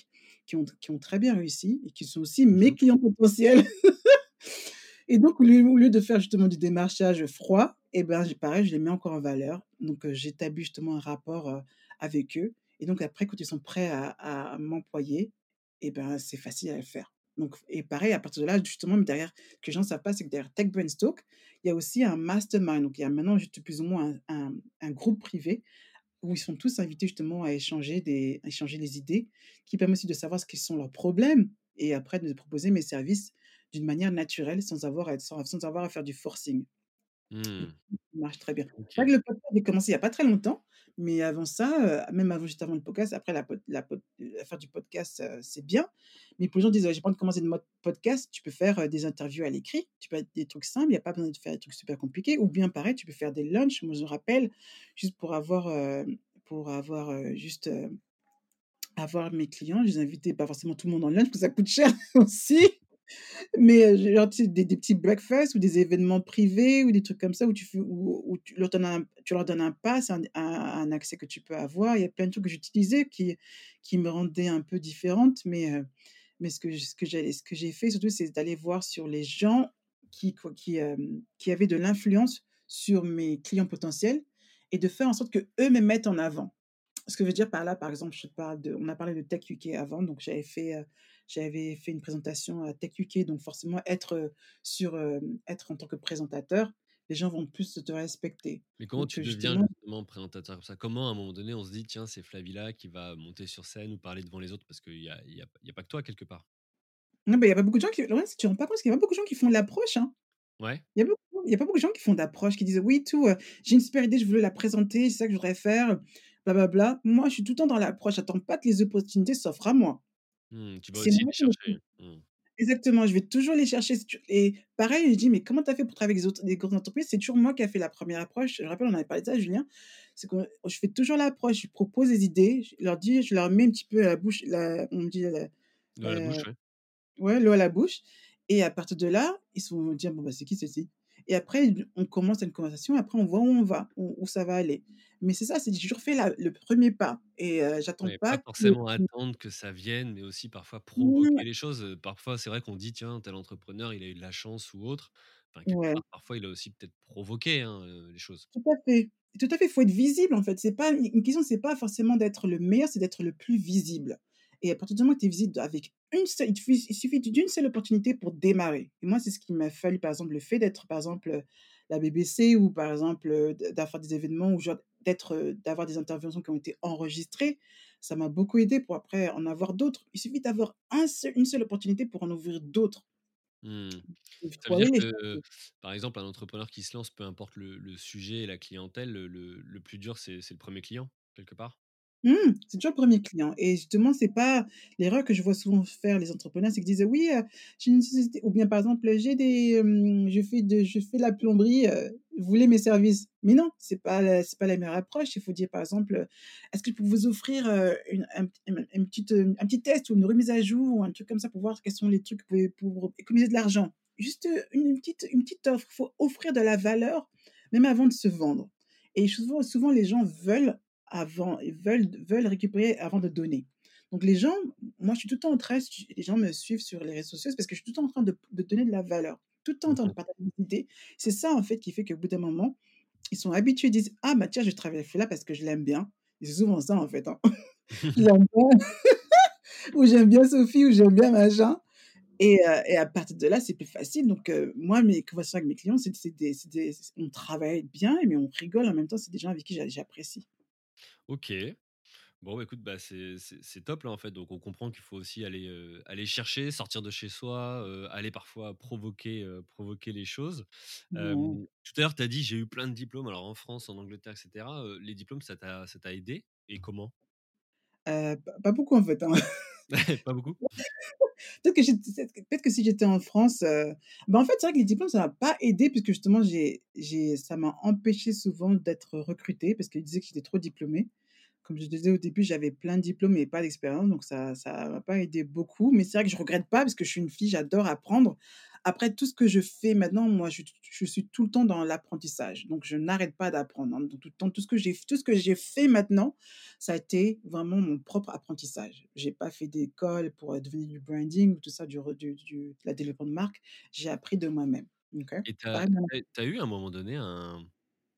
qui ont qui ont très bien réussi et qui sont aussi mes mh. clients potentiels et donc au lieu au lieu de faire justement du démarchage froid et ben, pareil, je les mets encore en valeur. Donc heu, j'établis justement un rapport, heu, avec eux et donc après quand ils sont prêts à à m'employer et ben, c'est facile à le faire. Donc et pareil, à partir de là, justement, derrière, ce que les gens savent pas, c'est que derrière Tech Brainstalk, il y a aussi un mastermind. Donc il y a maintenant plus ou moins un groupe privé où ils sont tous invités justement à échanger des échanger les idées, qui permet aussi de savoir ce qui sont leurs problèmes et après de proposer mes services d'une manière naturelle sans avoir à sans avoir à faire du forcing. Mmh. ça marche très bien. C'est vrai que le podcast, j'ai commencé il y a pas très longtemps, mais avant ça, même avant juste avant le podcast, après la la faire du podcast, c'est bien, mais beaucoup de gens disent: «Ouais, j'ai pas envie de commencer de mode podcast», tu peux faire, des interviews à l'écrit, tu peux être des trucs simples, il y a pas besoin de faire des trucs super compliqués ou bien pareil, tu peux faire des lunchs. Moi, je me rappelle, juste pour avoir, pour avoir, juste, avoir mes clients, je les invitais pas forcément tout le monde en lunch parce que ça coûte cher aussi. Mais heu, genre des des petits breakfast ou des événements privés ou des trucs comme ça où tu où où tu leur donnes un tu leur donnes un pass, un un accès que tu peux avoir. Il y a plein de trucs que j'utilisais qui qui me rendaient un peu différente, mais heu, mais ce que ce que j'ai que fait surtout, c'est d'aller voir sur les gens qui qui, hem, qui avaient de l'influence sur mes clients potentiels et de faire en sorte qu'eux me mettent en avant. Ce que je veux dire par là, par exemple, je parle de on a parlé de Tech UK avant, donc j'avais fait, j'avais fait une présentation à Tech UK, donc forcément être, sur, être en tant que présentateur, les gens vont plus te respecter. Mais comment Donc tu deviens justement justement présentateur comme ça? Comment à un moment donné, on se dit: «Tiens, c'est Flavie-là qui va monter sur scène ou parler devant les autres?» parce qu'il y a y a y a pas que toi quelque part? non, mais il y a pas beaucoup de gens qui que tu te rends pas compte qu'il y a pas beaucoup de gens qui font de l'approche, hein? Ouais? Il y a pas beaucoup de gens qui font d'approche, qui disent: «Oui, tout, j'ai une super idée, je voulais la présenter, c'est ça que je voudrais faire, bla bla bla». Moi, je suis tout le temps dans l'approche, j'attends pas que les opportunités s'offrent à moi. Mmh, tu vas C'est aussi moi les qui me chercher. Mmh. Exactement, je vais toujours les chercher tu et pareil, je dis: «Mais comment tu as fait pour travailler avec les autres les grosses entreprises?» c'est toujours moi qui a fait la première approche. Je rappelle, on avait parlé de ça, Julien, c'est que je fais toujours l'approche, je propose des idées, je leur dis je leur mets un petit peu la bouche la on me dit la L'eau à la bouche, ouais. ouais, l'eau à la bouche et à partir de là, ils se vont dire: «Bon, bah, c'est qui celle-ci?» Et après on commence une conversation, après on voit où on va, où où ça va aller. Mais c'est ça, c'est toujours fait la le premier pas et heu, j'attends Ouais, pas pas que forcément attendre que ça vienne, mais aussi parfois provoquer les choses, parfois, c'est vrai qu'on dit: «Tiens, tel entrepreneur, il a eu de la chance» ou autre. Enfin, quelque ouais. part, parfois, il a aussi peut-être provoqué, hein, les choses. Tout à fait. Tout à fait, il faut être visible, en fait. C'est pas une une question, c'est pas forcément d'être le meilleur, c'est d'être le plus visible et à partir du moment où tu es visible avec une seule il suffit d'une seule opportunité pour démarrer et moi, c'est ce qu'il m'a fallu, par exemple, le fait d'être, par exemple, heu, la BBC ou par exemple, heu, d d'avoir des événements ou genre d'être, heu, d'avoir des interventions qui ont été enregistrées. Ça m'a beaucoup aidé pour après en avoir d'autres. Il suffit d'avoir un seul une seule opportunité pour en ouvrir d'autres. Mmh. Ça veut dire que, par exemple, un entrepreneur qui se lance, peu importe le le sujet et la clientèle, le plus dur, c'est le 1er client, quelque part? Mmh, c'est toujours le 1er client et justement, c'est pas l'erreur que je vois souvent faire les entrepreneurs, c'est qu'ils disent: «Oui, heu, j'ai une société» ou bien par exemple, «J'ai des, hem, je fais de je fais la plomberie, heu, vous voulez mes services?» mais non, c'est pas c'est pas la meilleure approche. Il faut dire par exemple, heu: «Est-ce que je peux vous offrir, une un p une une petite, heu, un petit test ou une remise à jour ou un truc comme ça pour voir quels sont les trucs pour économiser de l'argent?» juste, une petite une petite offre. Il faut offrir de la valeur même avant de se vendre et souvent souvent les gens veulent avant veulent veulent récupérer avant de donner. Donc les gens moi je suis tout le temps en train les gens me suivent sur les réseaux sociaux, parce que je suis tout le temps en train de de donner de la valeur. Tout le temps en train de mh. partager des idées. C'est ça en fait qui fait qu'au bout d'un moment, ils sont habitués, ils disent: «Ah bah tiens, je avec celui-là parce que je l'aime bien» et c'est souvent ça en fait, hein. «Je l'aime bien» ou «J'aime bien Sophie» ou «J'aime bien machin» et heu et à partir de là, c'est plus facile donc heu, moi mes conversations avec mes clients, c'est on travaille bien mais on rigole en même temps, c'est des gens avec qui j'a j'apprécie. OK. Bon, bah, écoute, bah, c'est c'est c'est top là, en fait, donc on comprend qu'il faut aussi aller, chercher, sortir de chez soi, aller parfois provoquer, les choses. Ouais. Hem, tout à l'heure, tu as dit: «J'ai eu plein de diplômes», alors en France, en Angleterre et cetera, heu, les diplômes, ça t'a ça t'a aidé? Et comment? Pas pas beaucoup en fait, hein. Pas beaucoup? Peut-être que peut-être si j'étais en France, bah, en fait, c'est vrai que les diplômes, ça m'a pas aidée puisque justement j'ai j'ai ça m'a empêchée souvent d'être recrutée parce qu'ils disaient que j'étais trop diplômée. Comme je disais au début, j'avais plein de diplômes mais pas d'expérience donc ça ça m'a pas aidée beaucoup mais c'est vrai que je regrette pas parce que je suis une fille, j'adore apprendre. Après tout ce que je fais maintenant, moi, je suis je suis tout le temps dans l'apprentissage donc je n'arrête pas d'apprendre, hein, tout le temps, tout ce que j'ai tout ce que j'ai fait maintenant, ça a été vraiment mon propre apprentissage. J'ai pas fait d'école pour, heu, devenir du branding ou tout ça, du du du de la développement de marque. J'ai appris de moi-même. OK? Et as tu as eu à un moment donné un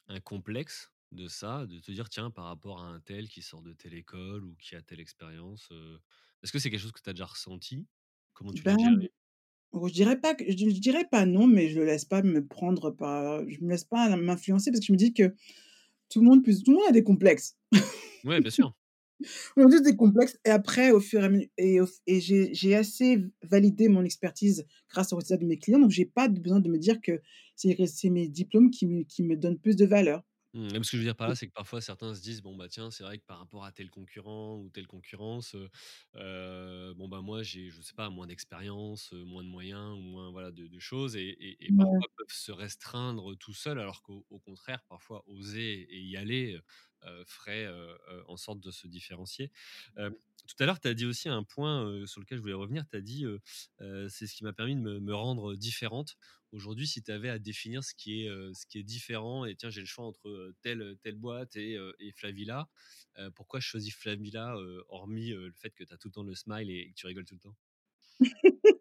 un complexe de ça, de te dire: «Tiens, par rapport à un tel qui sort de telle école ou qui a telle expérience», est-ce que c'est quelque chose que tu as déjà ressenti? Comment tu l'as Ben, géré? oh, je dirais pas que je je dirais pas non, mais je laisse pas me prendre par je me laisse pas m'influencer parce que je me dis que tout le monde puisse tout le monde a des complexes. Ouais, bien sûr. On a tous des complexes et après au fur et à me et j'ai assez validé mon expertise grâce aux résultats de mes clients donc j'ai pas besoin de me dire que c'est mes diplômes qui me qui me donnent plus de valeur. Mmh, ce que je veux dire par là, c'est que parfois certains se disent: «Bon, bah, tiens, c'est vrai que par rapport à tel concurrent ou telle concurrence, bon, bah, moi, j'ai, je sais pas, moins d'expérience, moins de moyens ou moins, voilà, de de choses» et et et Ouais. parfois peuvent se restreindre tout seuls alors qu'au au contraire, parfois oser et y aller, ferait, heu heu, en sorte de se différencier. Hem, tout à l'heure, tu as dit aussi un point, sur lequel je voulais revenir. Tu as dit, «C'est ce qui m'a permis de me me rendre différente». Aujourd'hui, si tu avais à définir ce qui est, ce qui est différent et tiens, j'ai le choix entre, telle, telle boîte et et Flavilla, pourquoi je choisis Flavilla, hormis, le fait que tu as tout le temps le smile et que tu rigoles tout le temps?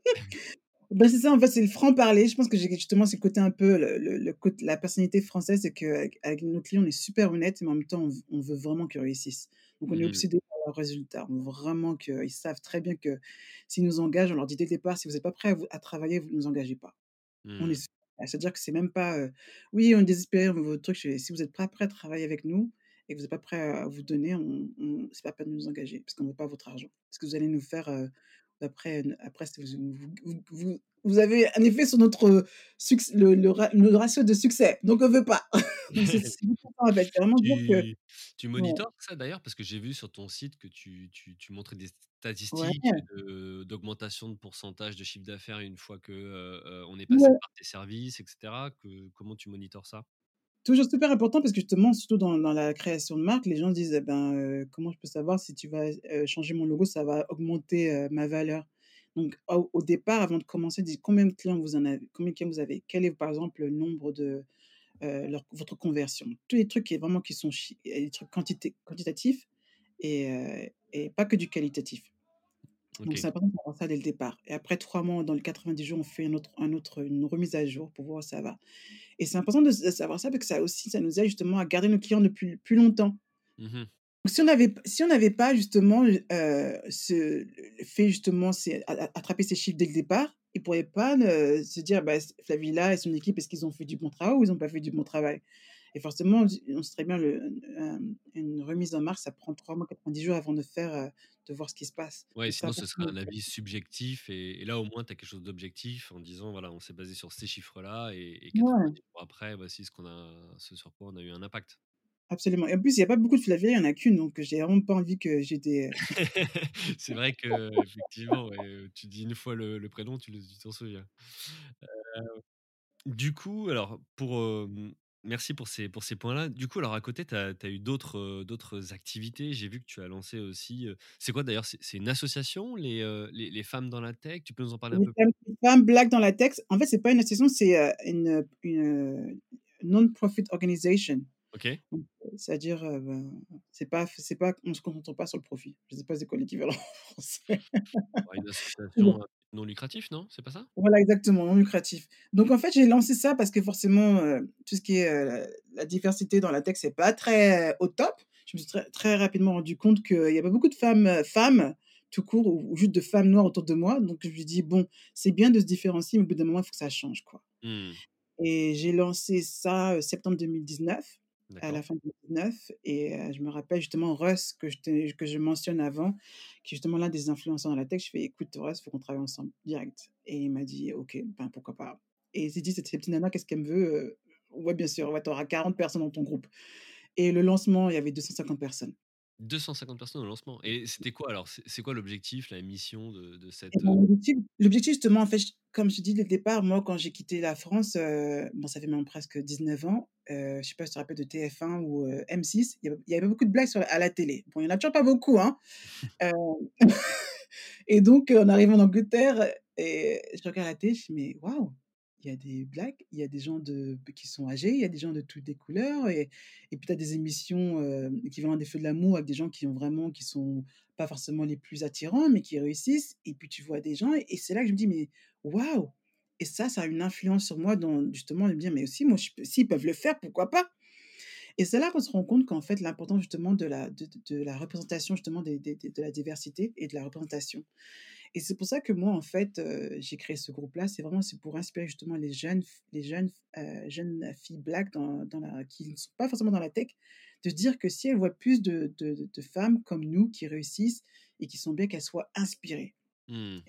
Bah, c'est ça, en fait, c'est le franc-parler. Je pense que j'ai justement ce côté un peu le le la personnalité française, c'est qu'avec avec nos clients, on est super honnête mais en même temps, on veut vraiment qu'ils réussissent. Donc on Mmh est mh. obsédés par leurs résultats. On veut vraiment qu'ils savent très bien que s'ils nous engagent, on leur dit dès le départ: «Si vous êtes pas prêts à vous à travailler, vous nous engagez pas». On est Mmh. s c'est-à-dire que c'est même pas, heu: «Oui, on est désespérés, on veut votre truc», «Si vous êtes pas prêts à travailler avec nous et que vous êtes pas prêts à vous donner, on on c'est pas peine de nous engager parce qu'on veut pas votre argent. Parce que vous allez nous faire, heu, après après vous avez un effet sur notre, succ le le ra le ratio de succès, donc on veut pas». C'est en fait, dire que Tu ouais. monitores ça d'ailleurs? Parce que j'ai vu sur ton site que tu tu tu montrais des statistiques Ouais. d'augmentation de pourcentage de chiffre d'affaires une fois que, heu heu, on est passé Ouais. par tes services et cetera, que comment tu monitores ça? Toujours super important parce que justement, surtout dans la création de marque, les gens disent: «Eh ben, heu, comment je peux savoir si tu vas, heu, changer mon logo, ça va augmenter, heu, ma valeur?» donc au départ, avant de commencer, dites: «Combien de clients vous en avez combien de clients vous avez? Quel est par exemple le nombre de, votre conversion?» tous les trucs qui vraiment qui sont les trucs quantitatifs et et pas que du qualitatif. Donc OK. c'est important d'avoir ça dès le départ et après 3 mois, dans les 90 jours, on fait un autre un autre une remise à jour pour voir où ça va et c'est important de savoir ça parce que ça aussi, ça nous aide justement à garder nos clients depuis plus longtemps. Mmh mh. Si on avait p si on n'avait pas justement, heu, ce fait justement, a attraper ces chiffres dès le départ, ils pourraient pas ne se dire: «Bah, s Flavie-là et son équipe, est-ce qu'ils ont fait du bon travail ou ils ont pas fait du bon travail?» et forcément, on sait très bien le une remise en marque, ça prend 3 mois, 90 jours avant de faire, de voir ce qui se passe Ouais, sinon ce serait un avis subjectif et et là, au moins, tu as quelque chose d'objectif en disant: «Voilà, on s'est basé sur ces chiffres-là et et Ouais. 90 jours après, voici ce qu'on a ce sur quoi on a eu un impact». Absolument et en plus, il y a pas beaucoup de Flavie, il y en a qu'1 donc j'ai vraiment pas envie que j'ai des, heu C'est vrai qu'effectivement, ouais, heu, tu dis une fois le le prénom, tu t'en souviens. Heu, du coup, alors pour, merci pour ces pour ces points-là. Du coup, alors à côté, tu as eu d'autres, heu, d'autres activités. J'ai vu que tu as lancé aussi, heu c'est quoi d'ailleurs? C'est c'est une association les, heu, les les femmes dans la tech? Tu peux nous en parler un Les peu femmes les femmes black dans la tech, en fait, c'est pas une association, c'est, une, non-profit organization. OK. Donc, c'est-à-dire, heu, ben, c'est pas c'est pas on se concentre pas sur le profit. Je sais pas c'est quoi l'équivalent en français. Une association non lucratif, non? C'est pas ça? Voilà, exactement, non lucratif. Donc en fait, j'ai lancé ça parce que forcément, heu, tout ce qui est, heu, la diversité dans la tech, c'est pas très au top. Je me suis très très rapidement rendu compte qu'il y avait beaucoup de femmes, femmes tout court ou ou juste de femmes noires autour de moi. Donc je me suis dit: «Bon, c'est bien de se différencier, mais au bout d'un moment, il faut que ça change, quoi» Mmh. et j'ai lancé ça, septembre 2019, à la fin 2019 et je me rappelle justement Russ que je que je mentionne avant, qui est justement l'un des influenceurs dans la tech. Je fais: «Écoute Russ, il faut qu'on travaille ensemble direct» et il m'a dit: «OK, ben, pourquoi pas» et il s'est dit: «Cette petite nana, qu'est-ce qu'elle me veut?» «Ouais, bien sûr, ouais, tu auras 40 personnes dans ton groupe» et le lancement, il y avait 250 personnes. 250 personnes au lancement et c'était quoi alors? C'est quoi l'objectif, la mission de de Et cette, objectif l'objectif justement, en fait, comme je t'ai dit dès le départ, moi, quand j'ai quitté la France, heu, bon, ça fait maintenant presque 19 ans, heu, je sais pas si tu te rappelles de TF1 ou heu, M6, il y avait beaucoup de blagues à la télé. Bon, il y en a toujours pas beaucoup, hein, heu et donc on arrive en Angleterre et je regarde la télé, je fais: «Mais waouh, il y a des blagues, il y a des gens qui sont âgés, il y a des gens de toutes les couleurs» et et puis tu as des émissions, heu, équivalent des Feux de l'amour avec des gens qui ont vraiment qui sont pas forcément les plus attirants, mais qui réussissent et puis tu vois des gens et c'est là que je me dis: «Mais waouh» et ça, ça a une influence sur moi dans justement de me dire: «Mais aussi moi s'ils peuvent le faire, pourquoi pas?» et c'est là qu'on se rend compte qu'en fait l'importance justement de la de de de la représentation justement des de la diversité et de la représentation et c'est pour ça que moi en fait, heu, j'ai créé ce groupe-là. C'est vraiment pour inspirer justement les jeunes les jeunes heu, jeunes filles black dans dans la qui ne sont pas forcément dans la tech, de dire que si elles voient plus de de de femmes comme nous qui réussissent et qui sont bien, qu'elles soient inspirées Mmh.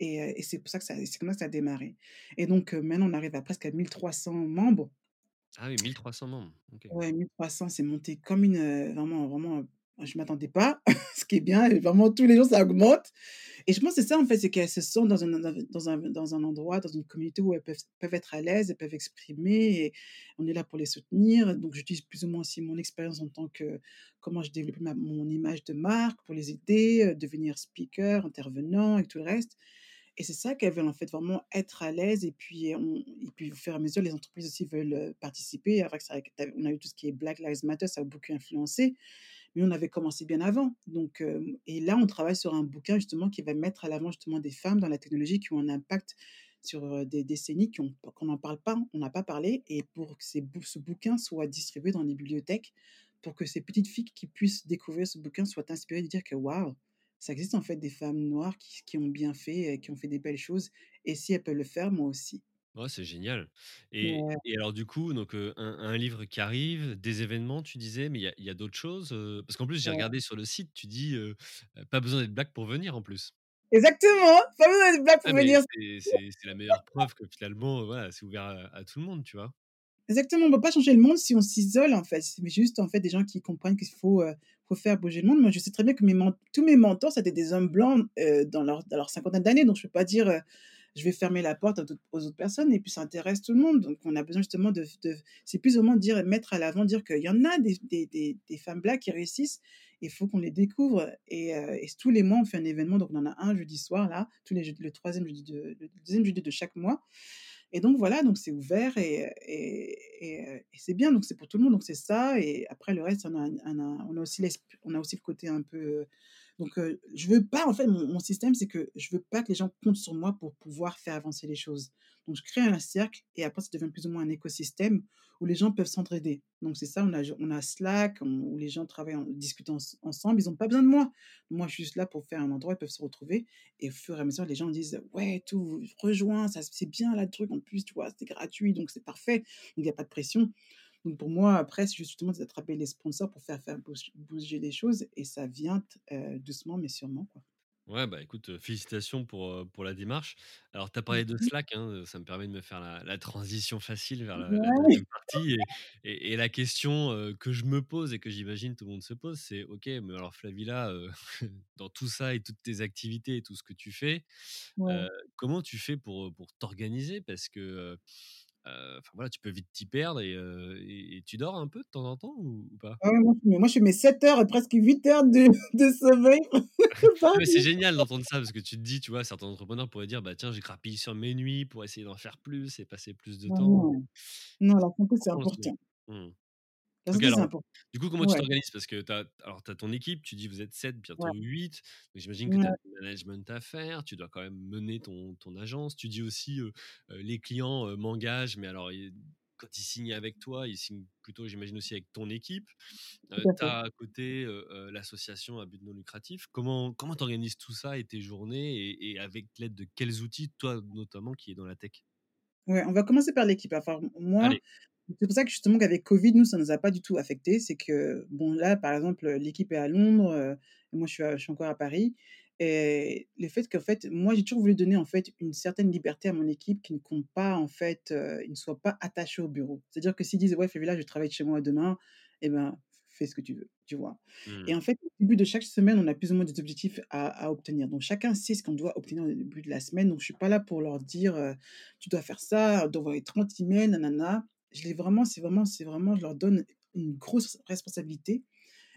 Et c'est pour ça que ça c'est comme ça que ça a démarré et donc maintenant on arrive à presque à 1 300 membres. Ah oui, 1 300 membres, OK. Ouais, 1 300, c'est monté comme une, vraiment vraiment, je m'attendais pas. Ce qui est bien vraiment tous les jours ça augmente et je pense c'est ça en fait, c'est qu'elles se sentent dans un dans un dans un endroit, dans une communauté où elles peuvent peuvent être à l'aise, elles peuvent exprimer et on est là pour les soutenir. Donc j'utilise plus ou moins aussi mon expérience en tant que comment j'ai développé ma mon image de marque pour les aider, devenir speaker, intervenant et tout le reste et c'est ça qu'elles veulent en fait, vraiment être à l'aise et puis et puis au fur et à mesure, les entreprises aussi veulent, participer. Tu as on a eu tout ce qui est Black Lives Matter, ça a beaucoup influencé, mais on avait commencé bien avant. Donc et là, on travaille sur un bouquin justement qui va mettre à l'avant justement des femmes dans la technologie qui ont un impact sur, des décennies qu'on n'en parle pas, on n'a pas parlé et pour que ce bouquin soit distribué dans les bibliothèques, pour que ces petites filles qui puissent découvrir ce bouquin soient inspirées de dire que: «Waouh, ça existe en fait des femmes noires qui qui ont bien fait qui ont fait des belles choses et si elles peuvent le faire, moi aussi». Ouais, c'est génial et Ouais. et alors du coup, donc un un livre qui arrive, des événements tu disais, mais il y a d'autres choses? Parce qu'en plus j'ai Ouais. regardé sur le site, tu dis, «Pas besoin d'être black pour venir» en plus. Exactement! Pas besoin d'être black Ah pour venir. c'est la meilleure preuve que finalement, voilà, c'est ouvert à à tout le monde, tu vois? Exactement, on peut pas changer le monde si on s'isole en fait. C'est juste en fait des gens qui comprennent qu'il faut, faut faire bouger le monde. Moi, je sais très bien que tous mes mentors, c'était des hommes blancs, heu, dans leur cinquantaine d'années, donc je peux pas dire, heu: «Je vais fermer la porte aux autres personnes» et puis ça intéresse tout le monde. Donc on a besoin justement de c'est plus vraiment dire mettre à l'avant, dire qu'il y en a des femmes black qui réussissent, il faut qu'on les découvre et heu et tous les mois, on fait un événement, donc on en a un jeudi soir là, tous les le 3e jeudi le 2e jeudi de chaque mois et donc voilà, donc c'est ouvert et c'est bien, donc c'est pour tout le monde, donc c'est ça et après le reste, on a aussi le côté un peu, Donc, heu, je veux pas en fait mon mon système, c'est que je veux pas que les gens comptent sur moi pour pouvoir faire avancer les choses. Donc je crée un cercle et après ça devient plus ou moins un écosystème où les gens peuvent s'entraider. Donc c'est ça, on a Slack, où les gens travaillent en discutent ens ensemble, ils ont pas besoin de moi. Moi, je suis juste là pour faire un endroit, ils peuvent se retrouver et au fur et à mesure, les gens disent: «Ouais, tout, rejoins, c'est bien là le truc en plus, tu vois? C'est gratuit, donc c'est parfait». Donc il y a pas de pression. Donc pour moi, après, c'est justement d'attraper les sponsors pour faire bouger les choses et ça vient heu, doucement mais sûrement, quoi. Ouais, bah, écoute, félicitations pour, pour la démarche. Alors tu as parlé de. Slack, hein, ça me permet de me faire la la transition facile vers la la Ouais. 2e partie et et et la question, que je me pose et que j'imagine tout le monde se pose, c'est: «OK, mais alors Flavie-là, heu, dans tout ça et toutes tes activités et tout ce que tu fais, Ouais. comment tu fais pour, pour t'organiser?» parce que, enfin voilà, tu peux vite t'y perdre et heu et et tu dors un peu de temps en temps ou ou pas? Ah ouais, moi je mets moi je fais mes 7 heures et presque 8 heures de de sommeil c'est génial d'entendre ça parce que tu te dis, tu vois, certains entrepreneurs pourraient dire: «Bah, tiens, je grappille sur mes nuits pour essayer d'en faire plus et passer plus de Non, temps». Non. Non, la santé, c'est important le alors, important. du coup, comment tu Ouais. t'organises? Parce que tu as as ton équipe, tu dis: «Vous êtes 7, Ouais. bientôt 8». Donc j'imagine que tu as Ouais. du management à faire, tu dois quand même mener ton ton agence. Tu dis aussi, heu: «Les clients, m'engagent», mais alors quand ils signent avec toi, ils signent plutôt, j'imagine aussi avec ton équipe. Tu as à côté, l'association à but non lucratif. Comment comment tu organises tout ça et tes journées et et avec l'aide de quels outils, toi notamment qui est dans la tech? Ouais, on va commencer par l'équipe. Enfin, moi, Allez. C'est pour ça que justement qu'avec covid, nous, ça nous a pas du tout affectés. C'est que, bon, là, par exemple, l'équipe est à Londres, heu, et moi je suis à je suis encore à Paris et le fait qu'en fait, moi, j'ai toujours voulu donner, en fait, une certaine liberté à mon équipe qui ne compte pas, en fait, heu, ils ne soient pas attachés au bureau. C'est-à-dire que s'ils disent: «Ouais, là, je travaille de chez moi demain», et ben, fais ce que tu veux, tu vois? Et Mmh. en fait, au début de chaque semaine, on a plus ou moins des objectifs à à obtenir. Donc chacun sait ce qu'on doit obtenir au début de la semaine. Donc je suis pas là pour leur dire, heu: «Tu dois faire ça, d'envoyer 30 emails, nanana». Je l'ai vraiment c'est vraiment c'est vraiment je leur donne une grosse responsabilité,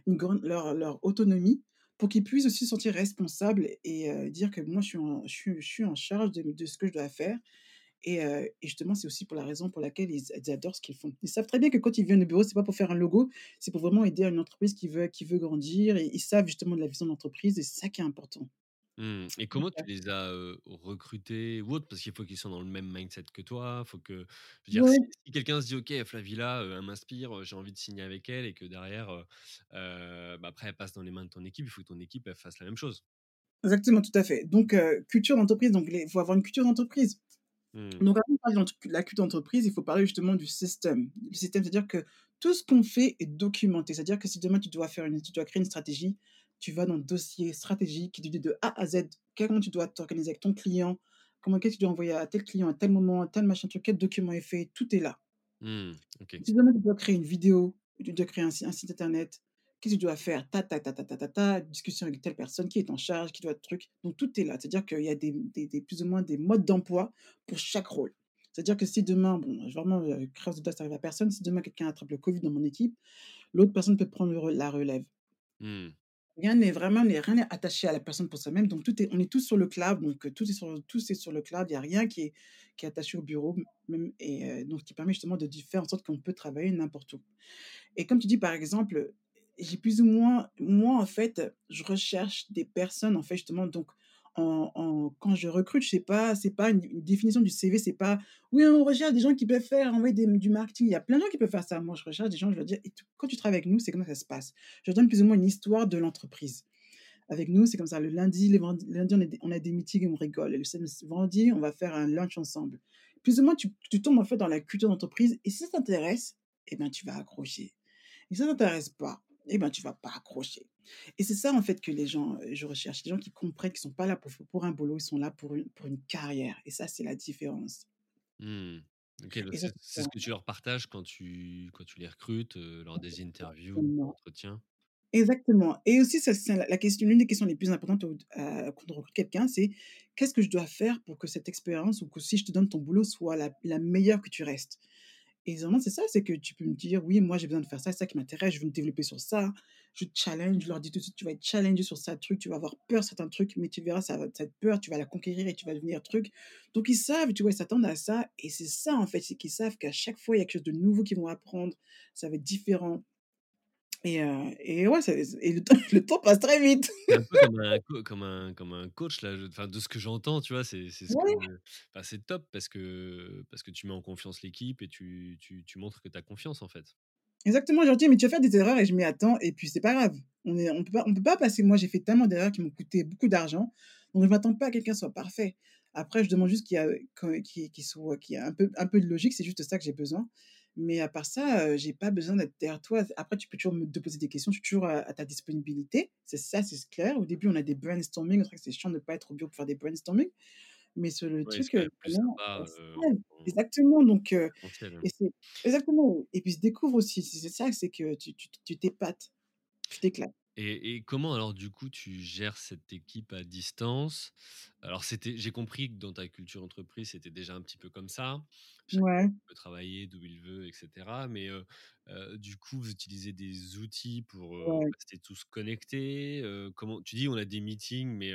une grande leur leur autonomie pour qu'ils puissent aussi se sentir responsables et heu, dire que moi je suis en je je suis en charge de de ce que je dois faire et et justement, c'est aussi pour la raison pour laquelle ils adorent ce qu'ils font. Ils savent très bien que quand ils viennent au bureau, c'est pas pour faire un logo, c'est pour vraiment aider une entreprise qui veut qui veut grandir et ils savent justement de la vision de l'entreprise et c'est ça qui est important. Mmh et comment tu les as, recrutés ou autres? Parce qu'il faut qu'ils soient dans le même mindset que toi, faut que je veux dire si quelqu'un se dit: «OK, heu, elle m'inspire, j'ai envie de signer avec elle» et que derrière, bah, après elle passe dans les mains de ton équipe, il faut que ton équipe, elle fasse la même chose. Exactement, tout à fait. Donc culture d'entreprise, donc il faut avoir une culture d'entreprise. Mmh. Donc avant de parler d'entre la culture d'entreprise, il faut parler justement du système. Le système, c'est-à-dire que tout ce qu'on fait est documenté. C'est-à-dire que si demain tu dois faire une tu dois créer une stratégie, tu vas dans le dossier stratégique qui te dit de A à Z, comment tu dois t'organiser avec ton client, comment qu'est-ce que tu dois envoyer à tel client, à tel moment, à tel machin truc, quel document est fait, tout est là. Mmh. OK. Si demain tu dois créer une vidéo, tu dois créer un si un site internet, qu'est-ce que tu dois faire? Ta ta ta ta ta ta ta, discussion avec telle personne, qui est en charge, qui doit truc. Donc tout est là. C'est-à-dire qu'il y a des des des plus ou moins des modes d'emploi pour chaque rôle. C'est-à-dire que si demain, bon, vraiment, heu, grâce de ça, ça arrive à personne, si demain quelqu'un attrape le covid dans mon équipe, l'autre personne peut prendre le la relève. Mmh. Rien n'est vraiment rien n'est attaché à la personne pour soi-même, donc tout est on est tous sur le cloud, donc heu, tout est sur tout est sur le cloud. Il y a rien qui est qui est attaché au bureau, même et heu, donc qui permet justement de faire en sorte qu'on peut travailler n'importe où. Et comme tu dis, par exemple, j'ai plus ou moins moi, en fait, je recherche des personnes, en fait, justement, donc quand je recrute, je sais pas c'est pas une définition du CV, c'est pas: «Oui, on recherche des gens qui peuvent faire envoyer du marketing». Il y a plein de gens qui peuvent faire ça. Moi, je recherche des gens, je leur dis: «Et quand tu travailles avec nous, c'est comment ça se passe?» je leur donne plus ou moins une histoire de l'entreprise. Avec nous, c'est comme ça, le lundi, lundi, on a des meetings et on rigole et le vendredi, on va faire un lunch ensemble. Plus ou moins, tu tombes, en fait, dans la culture d'entreprise et si ça t'intéresse, et ben, tu vas accrocher. Et si ça t'intéresse pas, et ben, tu vas pas accrocher. Et c'est ça, en fait, que les gens, heu, je recherche, des gens qui comprennent qu'ils sont pas là pour pour un boulot, ils sont là pour une pour une carrière et ça, c'est la différence. Mmh. OK, donc Et ça, c'est ce que tu leur partages quand tu quand tu les recrutes, heu, lors des interviews, entretiens? Exactement et aussi c'est la question l'une des questions les plus importantes quand on recrute quelqu'un, c'est: «Qu'est-ce que je dois faire pour que cette expérience ou que si je te donne ton boulot soit la la meilleure que tu restes?» Et généralement, c'est ça, c'est que tu peux me dire: «Oui, moi, j'ai besoin de faire ça, c'est ça qui m'intéresse, je veux me développer sur ça». Je challenge, je leur dis tout de suite: «Tu vas être challengé sur ça truc, tu vas avoir peur certains trucs, mais tu verras, ça cette peur, tu vas la conquérir et tu vas devenir truc». Donc ils savent, tu vois? Ils s'attendent à ça et c'est ça, en fait, c'est qu'ils savent qu'à chaque fois, il y a quelque chose de nouveau qu'ils vont apprendre, ça va être différent Et heu et ouais, et le temps le temps passe très vite. Un peu comme un co comme un comme un coach là, je de ce que j'entends, tu vois? C'est c'est ce Ouais, enfin top parce que parce que tu mets en confiance l'équipe et tu tu tu montres que tu as confiance, en fait. exactement, je leur dis: «Mais tu vas faire des erreurs» et je m'y attends et puis c'est pas grave. On est on peut pas on peut pas passer moi j'ai fait tellement d'erreurs qui m'ont coûté beaucoup d'argent, donc je m'attends pas à quelqu'un soit parfait. Après je demande juste qu'il y a qu'il qu'il soit qu'il y a un peu un peu de logique, c'est juste ça que j'ai besoin. Mais à part ça, heu, j'ai pas besoin d'être derrière toi. Après tu peux toujours me te poser des questions, je suis toujours à à ta disponibilité. C'est ça, c'est clair. Au début, on a des brainstorming, c'est vrai que c'est chiant de pas être au bureau pour faire des brainstorming. Mais sur le Ouais, truc, sympa, exactement, donc et exactement et puis se découvrent aussi, c'est ça, c'est que tu t'épates, tu t'éclates. Et et comment alors du coup tu gères cette équipe à distance? Alors c'était j'ai compris que dans ta culture entreprise, c'était déjà un petit peu comme ça. Chacun Ouais, peut travailler d'où il veut et cetera. Mais, du coup, vous utilisez des outils pour, ouais, rester tous connectés? Comment tu dis: «On a des meetings», mais,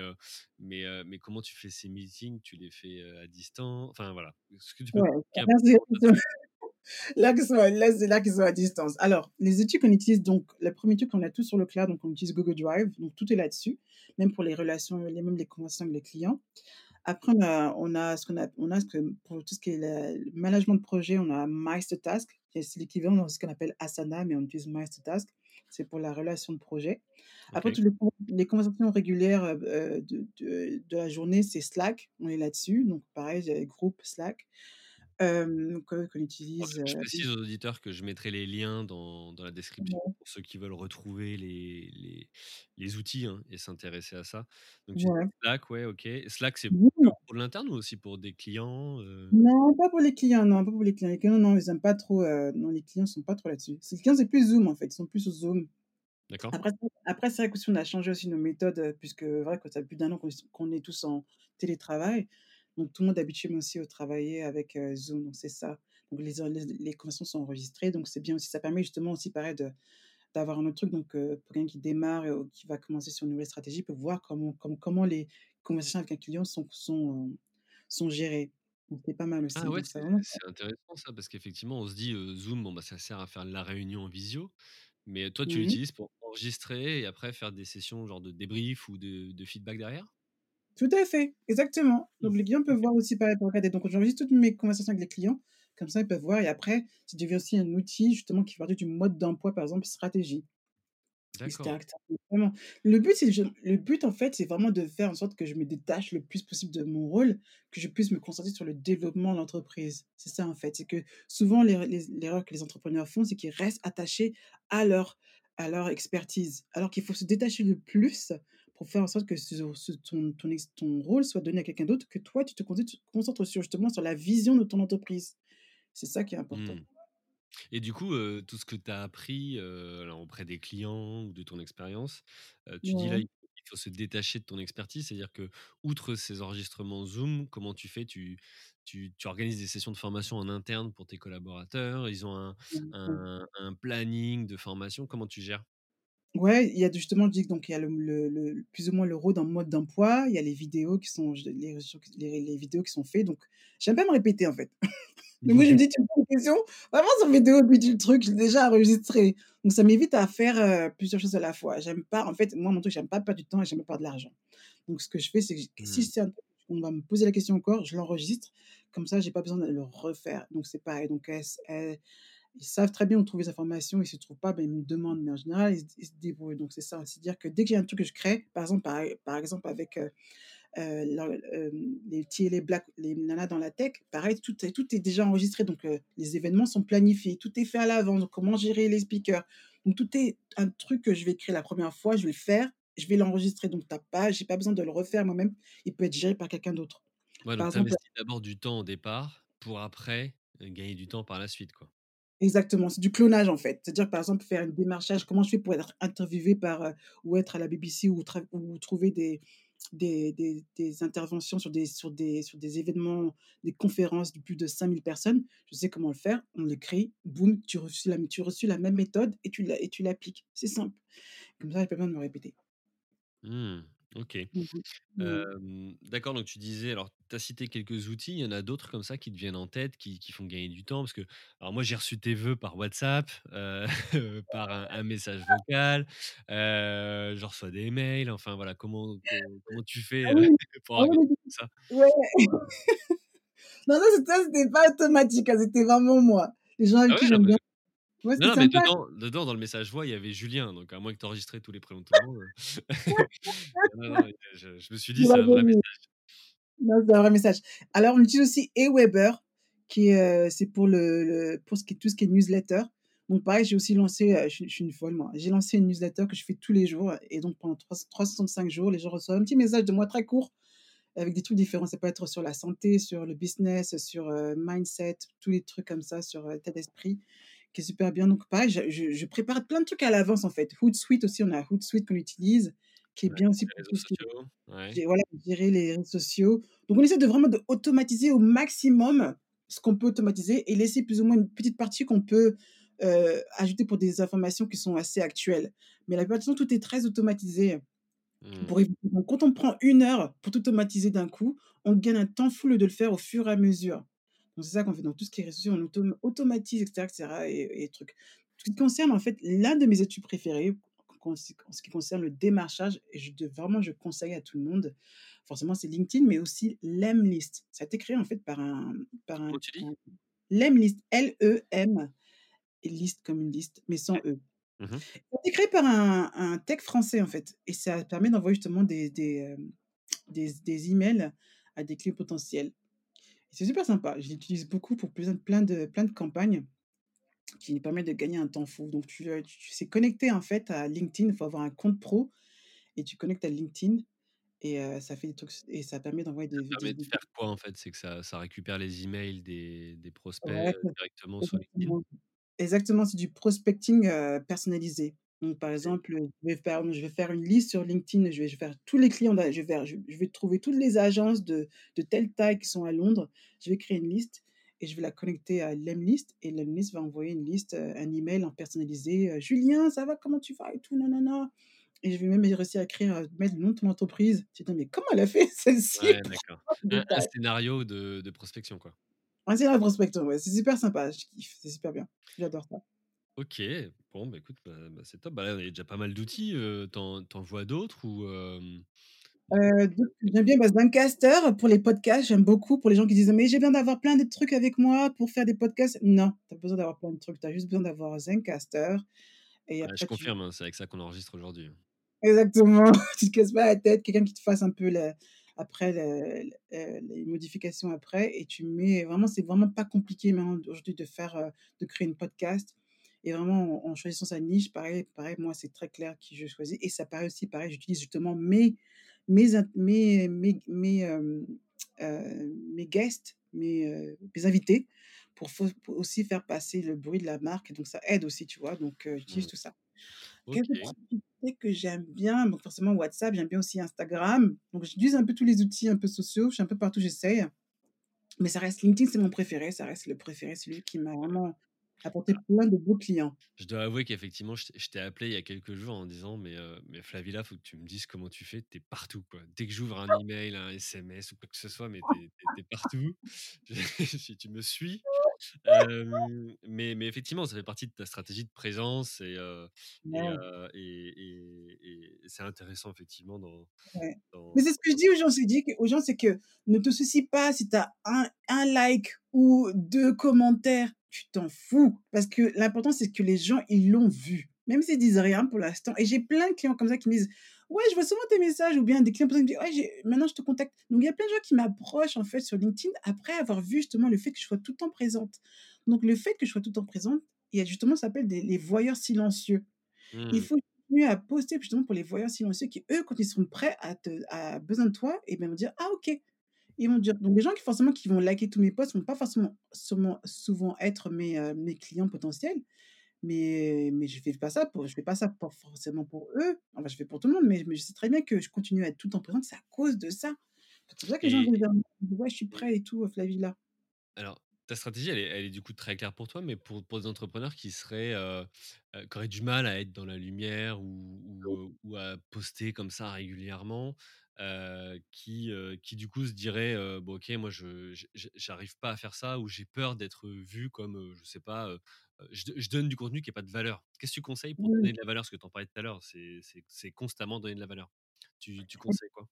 mais, mais comment tu fais ces meetings? Tu les fais, à distance? Enfin voilà. Est-ce que tu peux ouais, là c'est là qu'ils sont là, c'est là qu'ils sont à distance. Alors, les outils qu'on utilise donc, le premier truc, on a tout sur le cloud, donc on utilise Google Drive, donc tout est là-dessus, même pour les relations, les même les conversations avec les clients. Après, on a on a ce qu'on a on a ce que pour tout ce qui est le management de projet, on a Mastertask, qui c'est l'équivalent de ce qu'on appelle Asana, mais on utilise Mastertask. C'est pour la relation de projet. Après, toutes les con les conversations régulières, heu heu, de de de la journée, c'est Slack, on est là-dessus, donc pareil, groupe Slack, qu'on Alors, utilise, je précise aux auditeurs que je mettrai les liens dans dans la description pour ceux qui veulent retrouver les les les outils, hein, et s'intéresser à ça. Donc ouais. Slack, ouais, OK. Slack, c'est que pour l'interne ou aussi pour des clients, non, pas pour les clients, non, pas pour les clients. Les clients, non, ils aiment pas trop, non, les clients sont pas trop là-dessus. Les clients, c'est plus Zoom, en fait, ils sont plus sur Zoom. D'accord. Après c'est après c'est vrai qu'aussi on a changé aussi nos méthodes, puisque vrai que ça fait plus d'un an qu'on est tous en télétravail. Donc tout le monde est habitué mais aussi au travailler avec, Zoom, donc c'est ça. Donc les les les conversations sont enregistrées, donc c'est bien aussi. Ça permet justement aussi pareil de d'avoir un autre truc donc pour quelqu'un qui démarre, heu, qui va commencer sur une nouvelle stratégie, peut voir comment comme comment les conversations avec un client sont sont, sont gérées. Donc c'est pas mal Ah aussi, ouais, donc c'est intéressant ça parce qu'effectivement, on se dit, Zoom, bon, bah, ça sert à faire la réunion en visio, mais toi, tu mmh l'utilises pour enregistrer et après faire des sessions genre de débrief ou de de feedback derrière? Tout à fait, exactement. Mmh. Donc les clients peuvent voir aussi pareil pour regarder. Donc j'enregistre toutes mes conversations avec les clients, comme ça ils peuvent voir et après, ça devient aussi un outil justement qui partie du mode d'emploi, par exemple, stratégie. D'accord. le but, c'est le but, en fait, c'est vraiment de faire en sorte que je me détache le plus possible de mon rôle, que je puisse me concentrer sur le développement de l'entreprise. C'est ça, en fait. C'est que souvent les l'erreur que les entrepreneurs font, c'est qu'ils restent attachés à leur à leur expertise. Alors qu'il faut se détacher le plus pour faire en sorte que ce ce ton ton ton rôle soit donné à quelqu'un d'autre, que toi, tu te concentres sur justement sur la vision de ton entreprise. C'est ça qui est important. Mmh. Et du coup, heu, tout ce que tu as appris, alors auprès des clients ou de ton expérience, heu, tu dis là, Ouais. il il faut se détacher de ton expertise. C'est-à-dire que, outre ces enregistrements Zoom, comment tu fais? Tu tu tu organises des sessions de formation en interne pour tes collaborateurs? Ils ont un un un planning de formation? Comment tu gères? Ouais, il y a justement, je dis donc il y a le le le plus ou moins le rôle mode d'emploi, il y a les vidéos qui sont les les les vidéos qui sont faits donc j'aime pas me répéter en fait. Donc moi je me dis: «Tu me poses une question, vraiment sur vidéo puis tu le truc, je l'ai déjà enregistré». Donc ça m'évite à faire, heu, plusieurs choses à la fois. J'aime pas en fait, moi mon truc, j'aime pas perdre du temps et j'aime pas perdre de l'argent. Donc ce que je fais, c'est que si Mmh. c'est un truc on va me poser la question encore, je l'enregistre, comme ça j'ai pas besoin de le refaire. Donc c'est pareil, donc ils savent très bien où trouver les informations, ils se trouvent pas, ben, ils me demandent, mais en général, ils se ils se débrouillent. Donc c'est ça, c'est-à-dire que dès qu'il y a un truc que je crée, par exemple, par par exemple avec, heu, leur hem, les petits et les blacks, les nanas dans la tech, pareil, tout est tout est déjà enregistré, donc les événements sont planifiés, tout est fait à l'avance, donc comment gérer les speakers. Donc tout est un truc que je vais créer la première fois, je vais le faire, je vais l'enregistrer, donc tu as pas j'ai pas besoin de le refaire moi-même, il peut être géré par quelqu'un d'autre. Ouais, donc tu investis d'abord du temps au départ pour après, gagner du temps par la suite, quoi. Exactement, c'est du clonage, en fait. C'est-à-dire, par exemple, faire un démarchage, comment je fais pour être interviewé par, heu, ou être à la BBC ou trouver des des des interventions sur des sur des sur des événements, des conférences de plus de 5000 personnes. Je sais comment le faire, on l'écrit, boum, tu reçus la tu reçus la même méthode et tu l'a l'appliques. C'est simple. Comme ça, j'ai pas besoin de me répéter. Mmh. OK. Mmh mh. Mmh. D'accord, donc tu disais alors tu as cité quelques outils, il y en a d'autres comme ça qui te viennent en tête, qui qui font gagner du temps? Parce que alors moi j'ai reçu tes vœux par WhatsApp, heu, par un un message vocal, je reçois des mails, enfin voilà, comment co comment tu fais, Ah oui, pour ah oui, tout ça? ouais. Non, ça c'était pas automatique, hein, c'était vraiment moi. Les gens avec Ah qui ouais, j'aime bien non, mais dedans dedans dans le message voix, il y avait Julien, donc à moins que tu enregistré tous les prénoms de tout le monde, heu, non, non, mais je je me suis dit: «C'est un vrai message». Non, c'est un vrai message. Alors on utilise aussi Aweber qui est, heu, c'est pour le le pour ce qui est tout ce qui est newsletter. Donc pareil, j'ai aussi lancé, heu, je suis je suis une folle moi, j'ai lancé une newsletter que je fais tous les jours et donc pendant trois trois cent soixante-cinq jours, les gens reçoivent un petit message de moi très court avec des trucs différents. Ça peut être sur la santé, sur le business, sur, heu, mindset, tous les trucs comme ça, sur, heu, état d'esprit, qui est super bien. Donc pareil, je je je prépare plein de trucs à l'avance en fait. Hootsuite aussi, on a Hootsuite qu'on utilise, qui est Ouais, bien aussi pour tout ce qui est voilà, gérer les réseaux sociaux. Donc on essaie de vraiment d'automatiser au maximum ce qu'on peut automatiser et laisser plus ou moins une petite partie qu'on peut, heu, ajouter pour des informations qui sont assez actuelles. Mais la plupart du temps, tout est très automatisé Mmh. pour éviter donc quand on prend une heure pour tout automatiser d'un coup, on gagne un temps fou de le faire au fur et à mesure. Donc c'est ça qu'on fait dans tout ce qui est réseaux sociaux, on autom automatise et cetera et trucs. Ce qui concerne en fait l'un de mes outils préférés en ce qui concerne le démarchage et je vraiment je conseille à tout le monde, forcément c'est LinkedIn, mais aussi Lemlist. Ça a été créé en fait par un par un un Lemlist, L-E-M et list comme une liste, mais sans. E. Mh. Ça a été créé par un un tech français en fait et ça permet d'envoyer justement des des, hem, des des emails à des clients potentiels. C'est super sympa, je l'utilise beaucoup pour plein de plein de campagnes qui permettent de gagner un temps fou. Donc tu, heu, tu c'est connecté en fait à LinkedIn, il faut avoir un compte pro et tu connectes à LinkedIn et heu, ça fait des trucs et ça permet d'envoyer Ça des des permet de faire quoi en fait? C'est que ça ça récupère les emails des des prospects, ouais, co directement sur LinkedIn? exactement. C'est du prospecting, personnalisé. Donc par exemple, je vais faire je vais faire une liste sur LinkedIn, je vais je vais faire tous les clients je vais faire je je vais trouver toutes les agences de de telle taille qui sont à Londres. Je vais créer une liste et je vais la connecter à Lemlist et Lemlist va envoyer une liste, heu, un email en personnalisé, heu: «Julien, ça va? Comment tu vas et tout, nanana» et je vais même réussir à écrire, heu, mettre le nom de ton entreprise. Tu te dis: «Mais comment elle a fait celle-ci?» Ouais, de Un un scénario de de prospection, quoi. Ah, c'est la prospection, ouais, c'est super sympa, je kiffe, c'est super bien. J'adore ça. OK, bon, bah, écoute, bah bah, c'est top. Bah, là, y a déjà pas mal d'outils, heu, tu en tu en vois d'autres ou donc j'aime bien, bah, Zencastr pour les podcasts, j'aime beaucoup pour les gens qui disent: «Mais j'ai besoin d'avoir plein de trucs avec moi pour faire des podcasts». Non, tu as besoin d'avoir plein de trucs, tu as juste besoin d'avoir Zencastr et ouais, je tu confirme, hein, c'est avec ça qu'on enregistre aujourd'hui, hein. exactement, tu te casses pas la tête, quelqu'un qui te fasse un peu après heu, les modifications après et tu mets vraiment c'est vraiment pas compliqué maintenant aujourd'hui de faire, de créer une podcast et vraiment en en choisissant sa niche, pareil pareil, moi, c'est très clair qui je choisis et ça paraît aussi pareil, j'utilise justement mes mes mes mes mes, mes guests, mes, mes invités pour aussi faire passer le bruit de la marque et donc ça aide aussi, tu vois? Donc heu, j'utilise Mmh. tout ça. Quelques OK. petites activités que j'aime bien, donc forcément WhatsApp, j'aime bien aussi Instagram. Donc j'utilise un peu tous les outils un peu sociaux, je suis un peu partout, j'essaye. Mais ça reste LinkedIn, c'est mon préféré, ça reste le préféré, celui qui m'a vraiment apporté plein de beaux clients. Je dois avouer qu'effectivement, je t'ai appelé il y a quelques jours en disant: «Mais heu, mais Flavie, faut que tu me dises comment tu fais, tu es partout, quoi. Dès que j'ouvre un email, un SMS ou quoi que ce soit, mais es tu es partout. Si tu me suis». Mais mais effectivement, ça fait partie de ta stratégie de présence et heu et Ouais, heu et et et c'est intéressant effectivement dans ouais. Mais c'est ce que je dis aux gens, je dis aux gens, c'est que ne te soucie pas si tu as un un like ou 2 commentaires, tu t'en fous. Parce que l'important, c'est que les gens, ils l'ont vu. Même s'ils disent rien pour l'instant et j'ai plein de clients comme ça qui me disent: «Ouais, je vois souvent tes messages» ou bien des clients qui me disent: «Ouais, maintenant je te contacte». Donc il y a plein de gens qui m'approchent en fait sur LinkedIn après avoir vu justement le fait que je sois tout le temps présente. Donc le fait que je sois tout le temps présente, il y a justement ça s'appelle des les voyeurs silencieux. Il mmh, faut continuer à poster justement pour les voyeurs silencieux qui, eux, quand ils seront prêts à te à besoin de toi et ben, vont dire: «Ah OK». Ils vont dire donc les gens qui forcément qui vont liker tous mes posts vont pas forcément sûrement souvent être mes, heu, mes clients potentiels, mais mais je fais pas ça pour je fais pas ça pour forcément pour eux. Enfin, je fais pour tout le monde, mais mais je sais très bien que je continue à être tout le temps présente, c'est à cause de ça. C'est pour ça que les gens viennent «Ouais, je suis prêt et tout, Flavie là». Alors, ta stratégie, elle est elle est du coup très claire pour toi, mais pour pour des entrepreneurs qui seraient, heu heu, qui auraient du mal à être dans la lumière ou ou, à poster comme ça régulièrement, qui, qui du coup se diraient, heu: «Bon OK, moi je j'arrive pas à faire ça» ou «J'ai peur d'être vu comme, je sais pas, je je donne du contenu qui a pas de valeur». Qu'est-ce que tu conseilles pour Oui. donner de la valeur? Parce que tu en parlais tout à l'heure, c'est constamment donner de la valeur. Tu tu conseilles quoi?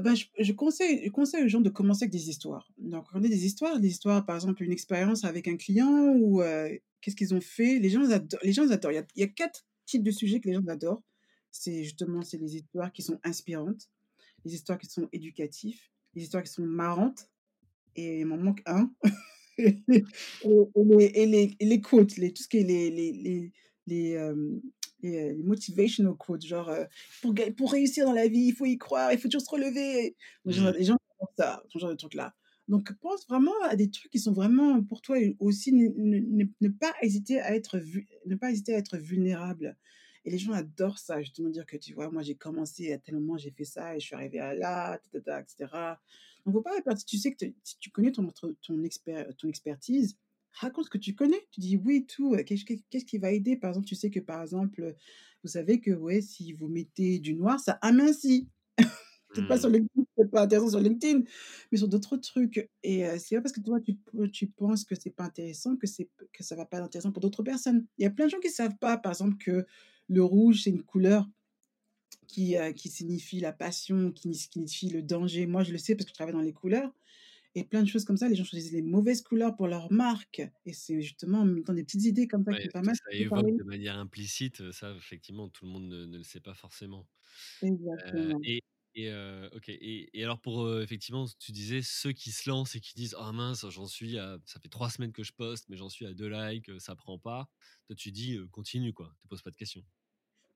Bah, je je conseille je conseille aux gens de commencer avec des histoires. Donc on a des histoires, des histoires, par exemple, une expérience avec un client ou qu'est-ce qu'ils ont fait? Les gens ils ado les gens adorent. Il y a il y a 4 types de sujets que les gens adorent. C'est justement, c'est les histoires qui sont inspirantes, les histoires qui sont éducatifs, les histoires qui sont marrantes et il m'en manque un et les et les et les quotes, les tout ce qui est les les les les, heu, les motivational quotes, genre, heu: «Pour pour réussir dans la vie, il faut y croire, il faut toujours se relever». Les gens Mmh. les gens adorent ça, ce genre de trucs-là. Donc pense vraiment à des trucs qui sont vraiment pour toi et aussi ne ne ne pas hésiter à être vu ne pas hésiter à être vulnérable et les gens adorent ça, justement dire que: «Tu vois, moi j'ai commencé à tel moment, j'ai fait ça et je suis arrivé à là, ta ta cetera». Donc faut pas si tu sais que tu si tu connais ton ton exper ton expertise, raconte ce que tu connais. Tu dis: «Oui» tout, heu, qu'est-ce qui va aider? Par exemple, tu sais que, par exemple, heu, vous savez que, ouais, si vous mettez du noir, ça amincit. Peut-être pas sur Mmh. LinkedIn, c'est pas intéressant sur LinkedIn, mais sur d'autres trucs et heu, c'est pas parce que toi tu penses que c'est pas intéressant que c'est que ça va pas être intéressant pour d'autres personnes. Il y a plein de gens qui savent pas, par exemple, que le rouge, c'est une couleur qui, qui signifie la passion, qui ni signifie le danger. Moi, je le sais parce que je travaille dans les couleurs et plein de choses comme ça. Les gens choisissent les mauvaises couleurs pour leur marque et c'est justement en mettant des petites idées comme ça qui Ouais, sont pas ce que mal, ça évoque de manière implicite, ça effectivement tout le monde ne ne le sait pas forcément. Exactement. et et OK et et alors pour, effectivement, tu disais ceux qui se lancent et qui disent: «Ah mince, j'en suis à ça fait 3 semaines que je poste, mais j'en suis à 2 likes, ça prend pas». Toi tu dis, «Continue quoi, te pose pas de questions».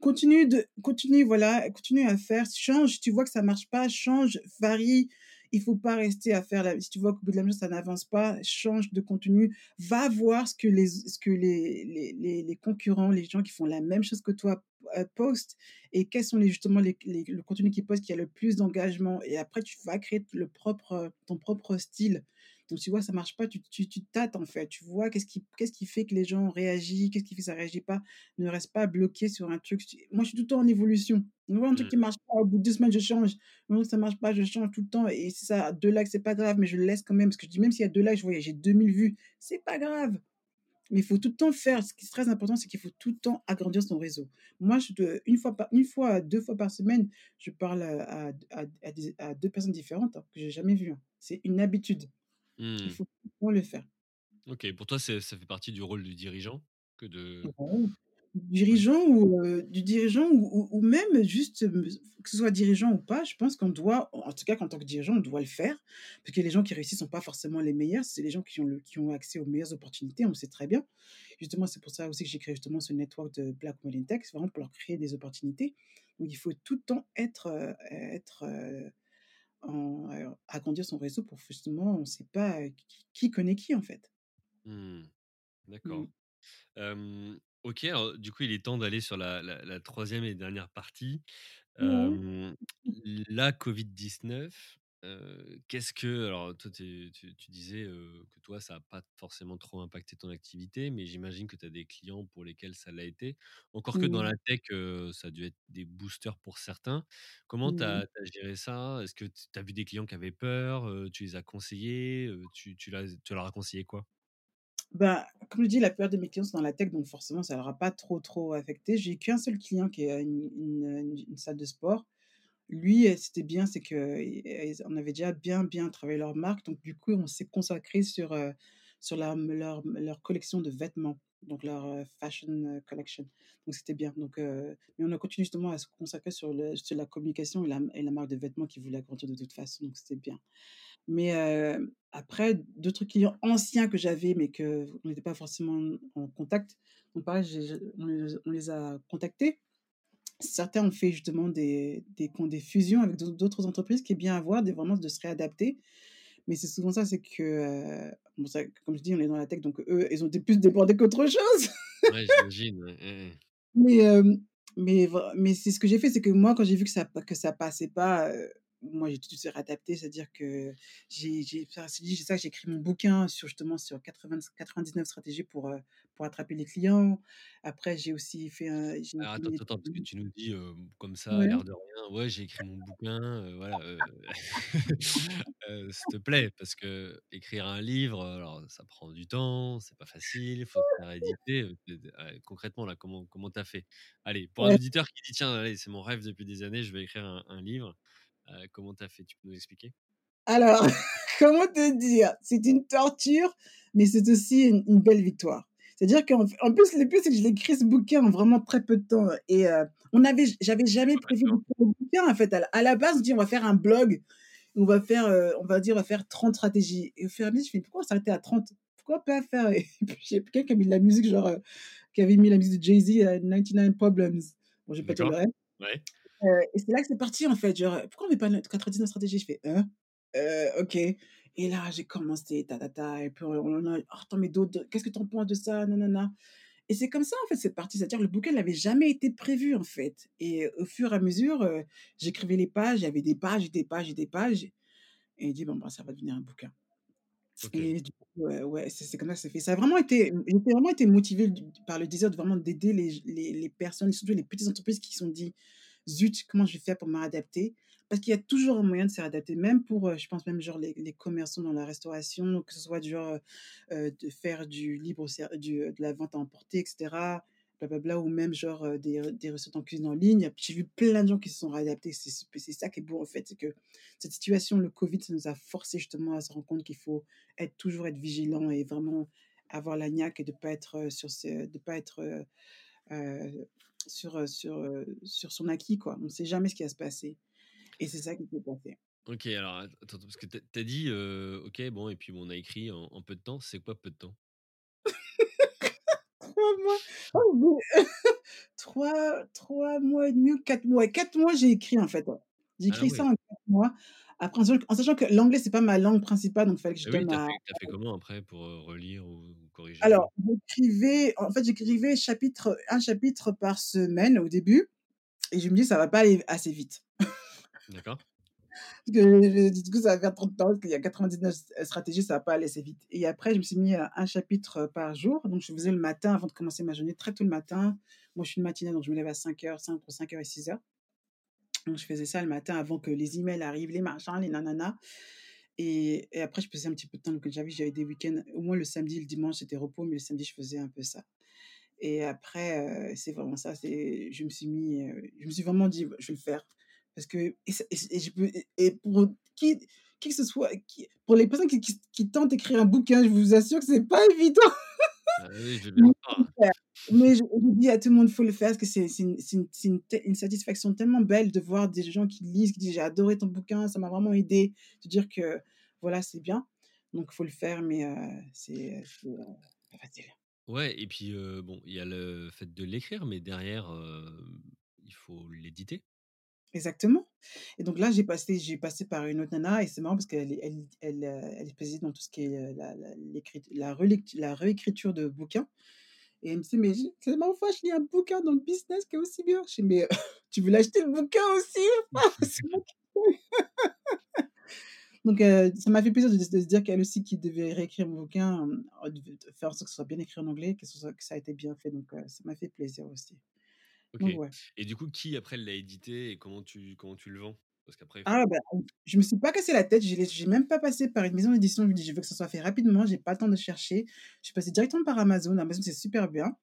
Continue de continue, voilà, continue à faire, change, tu vois que ça marche pas, change, varie. Il faut pas rester à faire la si tu vois qu'au bout de la mission ça n'avance pas, change de contenu. Va voir ce que les ce que les les les les concurrents, les gens qui font la même chose que toi, heu, postent et quels sont les justement les les le contenu qu'ils postent qui a le plus d'engagement et après tu vas créer le propre, ton propre style. Donc tu vois, ça marche pas, tu tu tu tâtes en fait, tu vois qu'est-ce qui qu'est-ce qui fait que les gens ont réagi, qu'est-ce qui fait que ça réagit pas. Ne reste pas bloqué sur un truc. Moi, je suis tout le temps en évolution. Je vois un truc Mmh. qui marche pas, au bout de 2 semaines, je change. Non, ça marche pas, je change tout le temps et si ça a 2 likes, c'est pas grave, mais je le laisse quand même parce que je dis: «Même s'il y a 2 likes, je vois, j'ai 2000 vues, c'est pas grave». Mais il faut tout le temps faire. Ce qui est très important, c'est qu'il faut tout le temps agrandir son réseau. Moi, je une fois par une fois, 2 fois par semaine, je parle, à à d à des à 2 personnes différentes, hein, que j'ai jamais vues, hein. C'est une habitude. Il Mmh. faut le faire. OK, pour toi, ça fait partie du rôle du dirigeant que de Ouais, dirigeant ou, du dirigeant ou ou ou même juste, que ce soit dirigeant ou pas, je pense qu'on doit, en tout cas qu'en tant que dirigeant, on doit le faire. Parce que les gens qui réussissent sont pas forcément les meilleurs, c'est les gens qui ont le qui ont accès aux meilleures opportunités, on le sait très bien. Justement, c'est pour ça aussi que j'ai créé justement ce network de Black Women Tech, c'est vraiment pour leur créer des opportunités. Donc il faut tout le temps être, être, en heu, agrandir son réseau pour justement, on sait pas, heu, qui qui connaît qui, en fait. Mmh. Mmh. D'accord. Hem, OK, alors du coup, il est temps d'aller sur la la la 3e et dernière partie. La COVID-19, qu'est-ce que alors toi, tu disais, que toi, ça a pas forcément trop impacté ton activité, mais j'imagine que tu as des clients pour lesquels ça l'a été. Encore que dans Mmh. la tech, ça a dû être des boosters pour certains. Comment Mmh. tu as géré ça? Est-ce que tu as vu des clients qui avaient peur, tu les as conseillés, tu tu tu leur as conseillé quoi? Bah, comme je dis, la plupart de mes clients sont dans la tech, donc forcément, ça leur a pas trop, trop affecté. J'ai qu'un seul client qui a une une, heu, une salle de sport. Lui, c'était bien, c'est que, on avait déjà bien, bien travaillé leur marque, donc du coup, on s'est consacré sur, sur leur leur collection de vêtements, donc leur, fashion, collection. Donc c'était bien, donc mais on a continué justement à se consacrer sur la communication et la et la marque de vêtements qu'ils voulaient agrandir de toute façon, donc c'était bien. Mais après d'autres clients anciens que j'avais, mais qu'on n'était pas forcément en contact, donc pareil, on les a contactés. Certains ont fait justement des des des fusions avec d'autres entreprises, qui est bien à voir, de vraiment de se réadapter. Mais c'est souvent ça, c'est que, heu, bon que comme je dis, on est dans la tech, donc eux, ils ont été plus débordés qu'autre chose. Ouais, j'imagine, ouais. Mais hem, mais mais c'est ce que j'ai fait, c'est que moi, quand j'ai vu que ça que ça passait pas, heu moi, j'ai tout de suite réadapté, c'est-à-dire que j'ai ça, j'ai écrit mon bouquin sur justement sur 80 99 stratégies pour, heu, pour attraper les clients. Après, j'ai aussi fait un Alors attends, attends, parce que tu nous dis, comme ça, ouais. l'air de rien: «Ouais, j'ai écrit mon bouquin», voilà, heu, s'il te plaît, parce qu'écrire un livre, alors ça prend du temps, c'est pas facile, il faut se faire éditer, concrètement, là, comment comment tu as fait? Allez, pour un Ouais. auditeur qui dit: «Tiens, allez, c'est mon rêve depuis des années, je vais écrire un un livre», heu, comment tu as fait? Tu peux nous expliquer? Alors, comment te dire? C'est une torture, mais c'est aussi une une belle victoire. C'est-à-dire qu'en en plus, le pire, c'est que je l'ai écrit ce bouquin en vraiment très peu de temps et heu, on avait j'avais jamais prévu D'accord. d'écrire le bouquin, en fait. À la à la base, on dit: «On va faire un blog, on va faire, heu, on va dire, on va faire 30 stratégies» et au fur et à mesure, je fais: «Pourquoi s'arrêter à 30? Pourquoi pas faire» et puis j'ai quelqu'un qui a mis de la musique, genre, qui avait mis la musique de Jay-Z, heu, 99 Problems. Bon, je vais pas D'accord. le reste. Ouais. Et c'est là que c'est parti, en fait, genre, «Pourquoi on met pas notre 99 stratégies?» je fais: «Hein? OK» et là, j'ai commencé ta ta ta et puis on on a: «Oh, attends, mais d'autres qu'est-ce que tu en penses de ça? Nanana» et c'est comme ça, en fait, c'est parti. C'est-à-dire le bouquin n'avait jamais été prévu, en fait et au fur et à mesure, j'écrivais les pages, il y avait des pages des pages des pages et il dit: «Bon, bah, ça va devenir un bouquin» et du coup, ouais, c'est comme ça que c'est fait. Ça a vraiment été j'ai vraiment été motivée par le désir de vraiment d'aider les les les personnes, surtout les petites entreprises qui se sont dit: «Zut, comment je vais faire pour me réadapter?» parce qu'il y a toujours un moyen de se réadapter, même pour, heu, je pense même genre les les commerçants dans la restauration, que ce soit du genre, heu heu, de faire du libre du, de la vente à emporter et cetera, blablabla ou même genre, des des recettes en cuisine en ligne. J'ai vu plein de gens qui se sont réadaptés, c'est ça qui est beau, en fait, c'est que cette situation, le covid, ça nous a forcés justement à se rendre compte qu'il faut être toujours être vigilant et vraiment avoir la niaque et de pas être, sur de pas être, sur, sur, sur son acquis, quoi. On sait jamais ce qui va se passer et c'est ça qui s'est passé. OK, alors att attends, parce que tu as tu as dit, «OK, bon» et puis bon, on a écrit en en peu de temps. C'est quoi peu de temps? 3 mois, oh 3- 3 mois et demi ou 4 mois, 4 mois, j'ai écrit, en fait. J'ai Ah écrit ça en 4 mois. Après en sachant que l'anglais, c'est pas ma langue principale, donc il fallait que je oui, donne tu as fait as fait comment après pour, relire ou corriger? Alors, j'écrivais en fait, j'écrivais chapitre 1 chapitre par semaine au début et je me dis: «Ça va pas aller assez vite». D'accord. Parce que je du coup, ça va faire trop de temps parce qu'il y a 99 s stratégies, ça va pas aller assez vite et après, je me suis mis à 1 chapitre, heu, par jour, donc je faisais le matin avant de commencer ma journée, très tôt le matin. Moi, je suis une matinale, donc je me lève à 05:00, c'est entre 05:00 et 06:00 donc je faisais ça le matin avant que les emails arrivent, les machins, les nanana et et après je passais un petit peu de temps donc j'avoue, j'avais des week-ends, au moins le samedi, le dimanche, c'était repos, mais le samedi, je faisais un peu ça. Et après, heu, c'est vraiment ça, c'est je me suis mis, heu, je me suis vraiment dit: «Bah, je vais le faire» parce que et je peux et pour qui qui que ce soit, pour les personnes qui qui qui tentent d'écrire un bouquin, je vous assure que c'est pas évident. Ah oui, je veux Mais il je je dis à tout le monde: «Faut le faire» parce que c'est une une une une satisfaction tellement belle de voir des gens qui lisent, qui disent: «J'ai adoré ton bouquin, ça m'a vraiment aidé», de dire que voilà, c'est bien, donc faut le faire mais heu, c'est, pas facile. Ouais et puis, bon, il y a le fait de l'écrire, mais derrière, il faut l'éditer? Exactement et donc là, j'ai passé j'ai passé par une autre nana et c'est marrant parce qu'elle est elle elle, heu, elle est dans tout ce qui est, heu, la la la la réécriture de bouquins et elle me dit: «Mais c'est fois je lis un bouquin dans le business qui est aussi bien». Je fais: «Mais heu, tu veux l'acheter le bouquin aussi ou pas? C'est moi qui paye». Donc ça m'a fait plaisir de de se dire qu'elle aussi qui devait réécrire mon bouquin, de de faire en sorte que ce soit bien écrit en anglais, que ce soit que ça a été bien fait donc ça m'a fait plaisir aussi. OK ouais. et du coup, qui après l'a édité et comment tu comment tu le vends? Parce qu'après Ah faut bah, je me suis pas cassé la tête, j'ai même pas passé par une maison d'édition, je «Je veux que ça soit fait rapidement, j'ai pas le temps de chercher». Je suis passée directement par Amazon. Amazon, c'est super bien,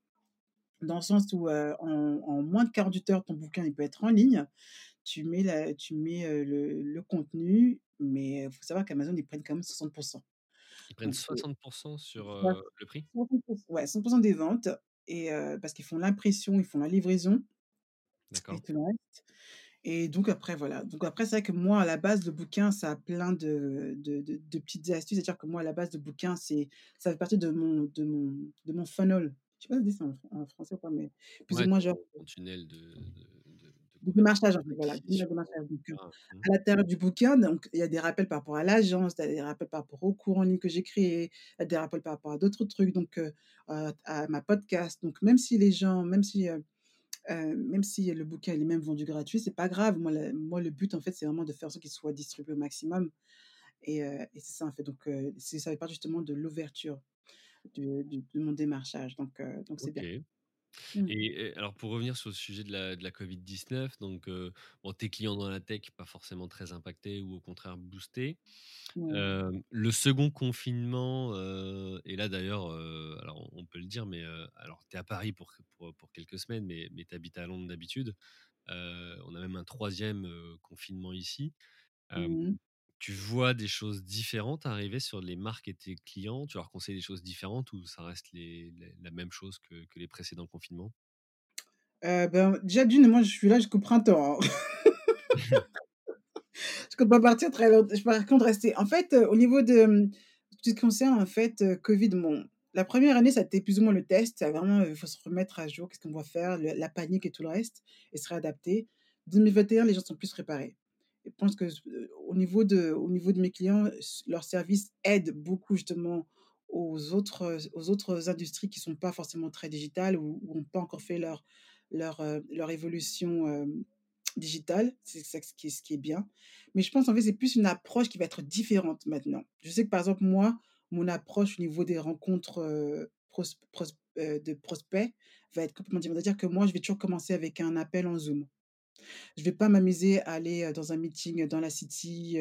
dans le sens où, en en moins de 48 heures, ton bouquin, il peut être en ligne. Tu mets la tu mets, le le contenu, mais il faut savoir qu'Amazon, ils prennent quand même 60 Ils prennent donc c'est 60 sur, soix heu, le prix? 60 ouais, 100 des ventes et parce qu'ils font l'impression, ils font la livraison et tout le reste et donc après voilà, donc après c'est vrai que moi à la base le bouquin ça a plein de de de de petites astuces, c'est-à-dire que moi à la base le bouquin c'est ça fait partie de mon de mon de mon funnel. Je sais pas si ça en en français ou pas, mais plus ou moins genre ton tunnel de voilà, donc et cetera. Mmh. à l'intérieur du bouquin donc il y a des rappels par rapport à l'agence, des rappels par rapport au cours en ligne que j'ai créé, il y a des rappels par rapport à d'autres trucs donc heu, à ma podcast donc même si les gens même si, heu Heu, même si le bouquin est même vendu gratuit, c'est pas grave. Moi le moi le but en fait, c'est vraiment de faire en sorte qu'il soit distribué au maximum et et c'est ça en fait donc ça fait partie justement de l'ouverture de mon démarchage donc donc c'est bien. Et Mmh. et alors pour revenir sur le sujet de la de la covid-19 donc bon tes clients dans la tech pas forcément très impactés ou au contraire boostés. Hem, le second confinement, heu et là d'ailleurs, alors on peut le dire mais alors tu es à Paris pour pour pour quelques semaines mais mais tu habites à Londres d'habitude. On a même un 3e, heu, confinement ici. Mmh mh. Tu vois des choses différentes arriver sur les marques et tes clients? Tu leur conseilles des choses différentes ou ça reste les les la même chose que que les précédents confinements? Heu, ben, déjà d'1 moi je suis là jusqu'au printemps, hein. Je compte pas partir très long je par contre rester en fait, heu, au niveau de, mmh, tout ce qui concerne en fait, heu, covid, bon, la 1re année ça a été plus ou moins le test, ça vraiment, il faut se remettre à jour, qu'est-ce qu'on va faire? Le la panique et tout le reste et se réadapter. 2021 les gens sont plus préparés je pense que au niveau de au niveau de mes clients, leur service aide beaucoup justement aux autres, aux autres industries qui sont pas forcément très digitales ou ou ont pas encore fait leur leur, leur évolution, digitale. C'est ça ce qui est bien. Mais je pense en fait, c'est plus une approche qui va être différente maintenant. Je sais que par exemple moi, mon approche au niveau des rencontres, de prospects va être complètement différente. C'est-à-dire que moi je vais toujours commencer avec un appel en Zoom. Je vais pas m'amuser à aller, dans un meeting dans la city,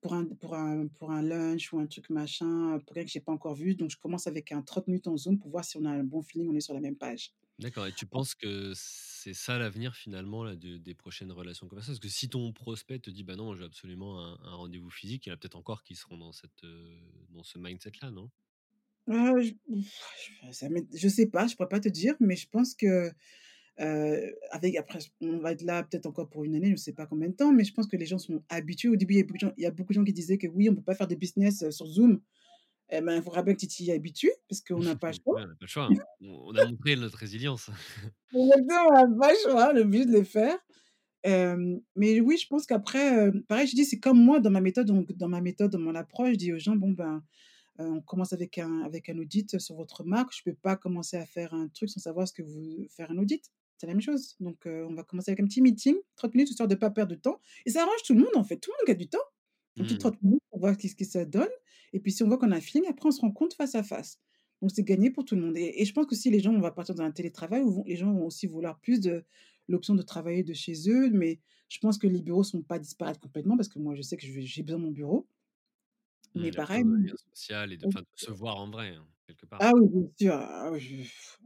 pour un pour un pour un lunch ou un truc machin, pour quelqu'un que j'ai pas encore vu. Donc je commence avec un 30 minutes en Zoom pour voir si on a un bon feeling, on est sur la même page. D'accord et tu penses que c'est ça l'avenir finalement là de des prochaines relations commerciales? Parce que si ton prospect te dit: «Bah non, je veux absolument un un rendez-vous physique», il y en a peut-être encore qui seront dans cette, dans ce mindset-là, non? Heu, j ça m'est je sais pas, je pourrais pas te dire, mais je pense que, heu, avec après on va être là peut-être encore pour 1 année, je sais pas combien de temps, mais je pense que les gens sont habitués. Au début, il y a beaucoup de gens il y a beaucoup de gens qui disaient que: «Oui, on peut pas faire de business, heu, sur Zoom». Et ben, il faudra bien que tu t'y habitues parce qu'on n'a pas le choix. Ouais, on a pas le choix. On on a montré notre résilience. Exactement, on a pas le choix, est obligé de le faire. Mais oui, je pense qu'après, heu, pareil, je dis, c'est comme moi dans ma méthode donc dans ma méthode, dans mon approche, je dis aux gens: «Bon ben, on commence avec un avec un audit sur votre marque. Je peux pas commencer à faire un truc sans savoir ce que vous faire un audit». C'est la même chose. Donc heu, on va commencer avec un petit meeting, 30 minutes histoire de pas perdre de temps et ça arrange tout le monde en fait, tout le monde gagne du temps. Un petit Mmh. 30 minutes pour voir qu'est-ce que ça donne et puis si on voit qu'on a un feeling, après on se rencontre face à face. Donc c'est gagné pour tout le monde et et je pense que si les gens on va partir dans un télétravail où les gens vont aussi vouloir plus de l'option de travailler de chez eux, mais je pense que les bureaux sont pas disparaître complètement parce que moi je sais que j'ai besoin de mon bureau. Mmh, Mais pareil lien social et de de se voir en vrai, hein, quelque part. Ah oui, bien sûr, ah je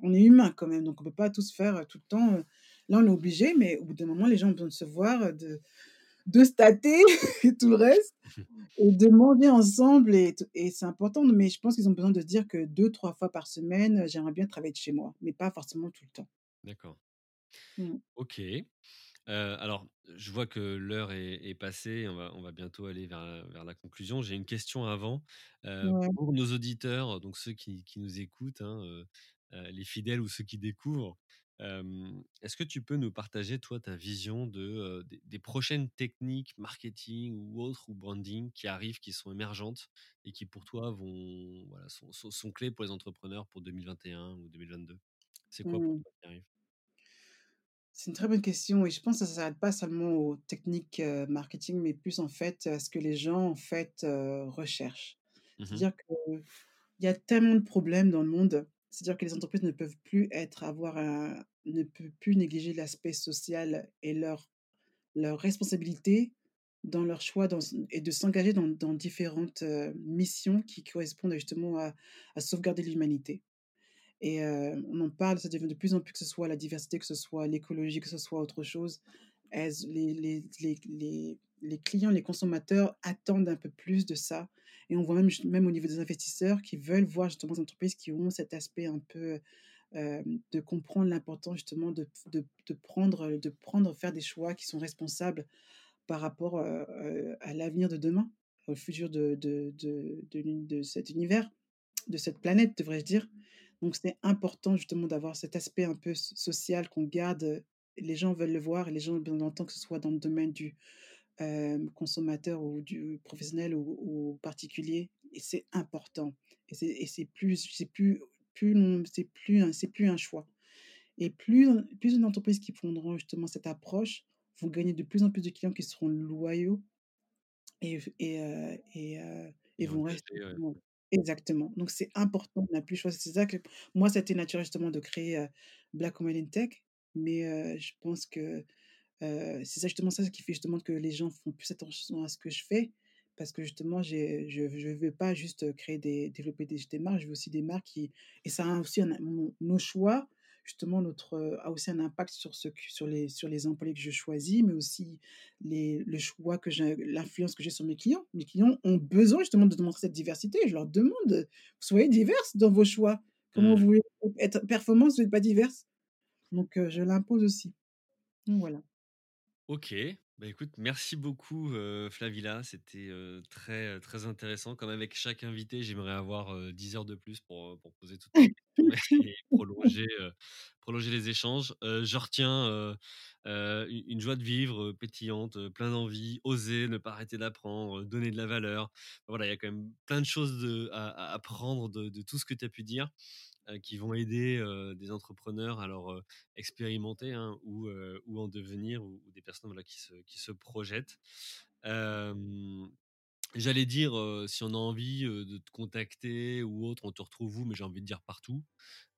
on est humain quand même, donc on peut pas tout se faire, heu, tout le temps, heu. Là, on est obligé, mais au bout d'un moment, les gens ont besoin de se voir, heu, de de se tâter et tout le reste et de manger ensemble et et c'est important, mais je pense qu'ils ont besoin de se dire que 2-3 fois par semaine, j'aimerais bien travailler de chez moi, mais pas forcément tout le temps. D'accord. Mmh. OK. Alors je vois que l'heure est est passée, on va on va bientôt aller vers la vers la conclusion. J'ai une question avant, Ouais. pour nos auditeurs, donc ceux qui qui nous écoutent, hein, les fidèles ou ceux qui découvrent, est-ce que tu peux nous partager toi ta vision de, des des prochaines techniques marketing ou autres ou branding qui arrivent, qui sont émergentes et qui pour toi vont voilà, sont sont sont clés pour les entrepreneurs pour 2021 ou 2022? C'est quoi pour Mmh. toi qui arrive? C'est une très bonne question et je pense que ça s'arrête pas seulement aux techniques, marketing, mais plus en fait à ce que les gens en fait, recherchent. Mmh mh. C'est-à-dire qu'il y a tellement de problèmes dans le monde, c'est-à-dire que les entreprises ne peuvent plus être avoir un ne peut plus négliger l'aspect social et leur leur responsabilité dans leur choix dans et de s'engager dans dans différentes, missions qui correspondent justement à à sauvegarder l'humanité et on en parle, ça devient de plus en plus que ce soit la diversité, que ce soit l'écologie, que ce soit autre chose, elles les les les les clients, les consommateurs attendent un peu plus de ça et on voit même même au niveau des investisseurs qui veulent voir justement des entreprises qui ont cet aspect un peu, de comprendre l'importance justement de de de prendre, de prendre faire des choix qui sont responsables par rapport, à l'avenir de demain, au futur de de de de cet univers, de cette planète, devrais-je dire. Donc c'est important justement d'avoir cet aspect un peu so social qu'on garde, les gens veulent le voir et les gens besoin d'entendre que ce soit dans le domaine du, consommateur ou du professionnel ou ou particulier et c'est important et c'est plus c'est plus plus c'est plus un c'est plus un choix et plus plus une entreprise qui prendront justement cette approche vont gagner de plus en plus de clients qui seront loyaux et f et heu et heu et Et vont rester ouais. Exactement. Donc c'est important, on n'a plus choix. C'est ça que moi, été naturel justement de créer, Black Women in Tech, mais je pense que c'est justement ça qui fait justement que les gens font plus attention à ce que je fais, parce que justement je je veux pas juste, créer développer des des marques, je veux aussi des marques qui et ça a aussi nos choix, justement notre, a aussi un impact sur ce sur les sur les employés que je choisis, mais aussi les le choix que j'ai l'influence que j'ai sur mes clients. Mes clients ont besoin justement de montrer cette diversité. Je leur demande: «Soyez diverses dans vos choix. Comment Mmh. vous voulez être performante si vous êtes pas diverse?» donc je l'impose aussi. Donc voilà. OK. Bah, écoute, merci beaucoup, heu, Flavilla. C'était, très, très intéressant. Comme avec chaque invité, j'aimerais avoir, heu, 10 heures de plus pour, pour poser toutes questions et prolonger, heu, prolonger les échanges. Heu, je retiens, u une joie de vivre, pétillante, plein d'envie, oser, ne pas arrêter d'apprendre, donner de la valeur. Voilà, il y a quand même plein de choses de à à à prendre de de tout ce que tu as pu dire qui vont aider, des entrepreneurs à leur, heu, expérimenter, hein, ou, ou en devenir ou ou des personnes, voilà, qui se qui se projettent. J'allais dire, si on a envie, de te contacter ou autre, on te retrouve où? Mais j'ai envie de dire partout.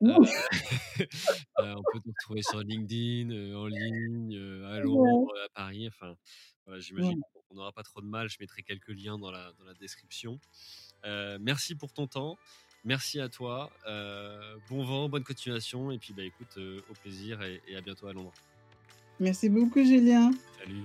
Heu, heu, on peut te retrouver sur LinkedIn, en ligne, à Londres, à Paris, enfin, voilà, j'imagine Ouais. qu'on n'aura pas trop de mal. Je mettrai quelques liens dans la dans la description. Merci pour ton temps. Merci à toi. Bon vent, bonne continuation et puis, bah, écoute, au plaisir et et à bientôt à Londres. Merci beaucoup Julien. Salut.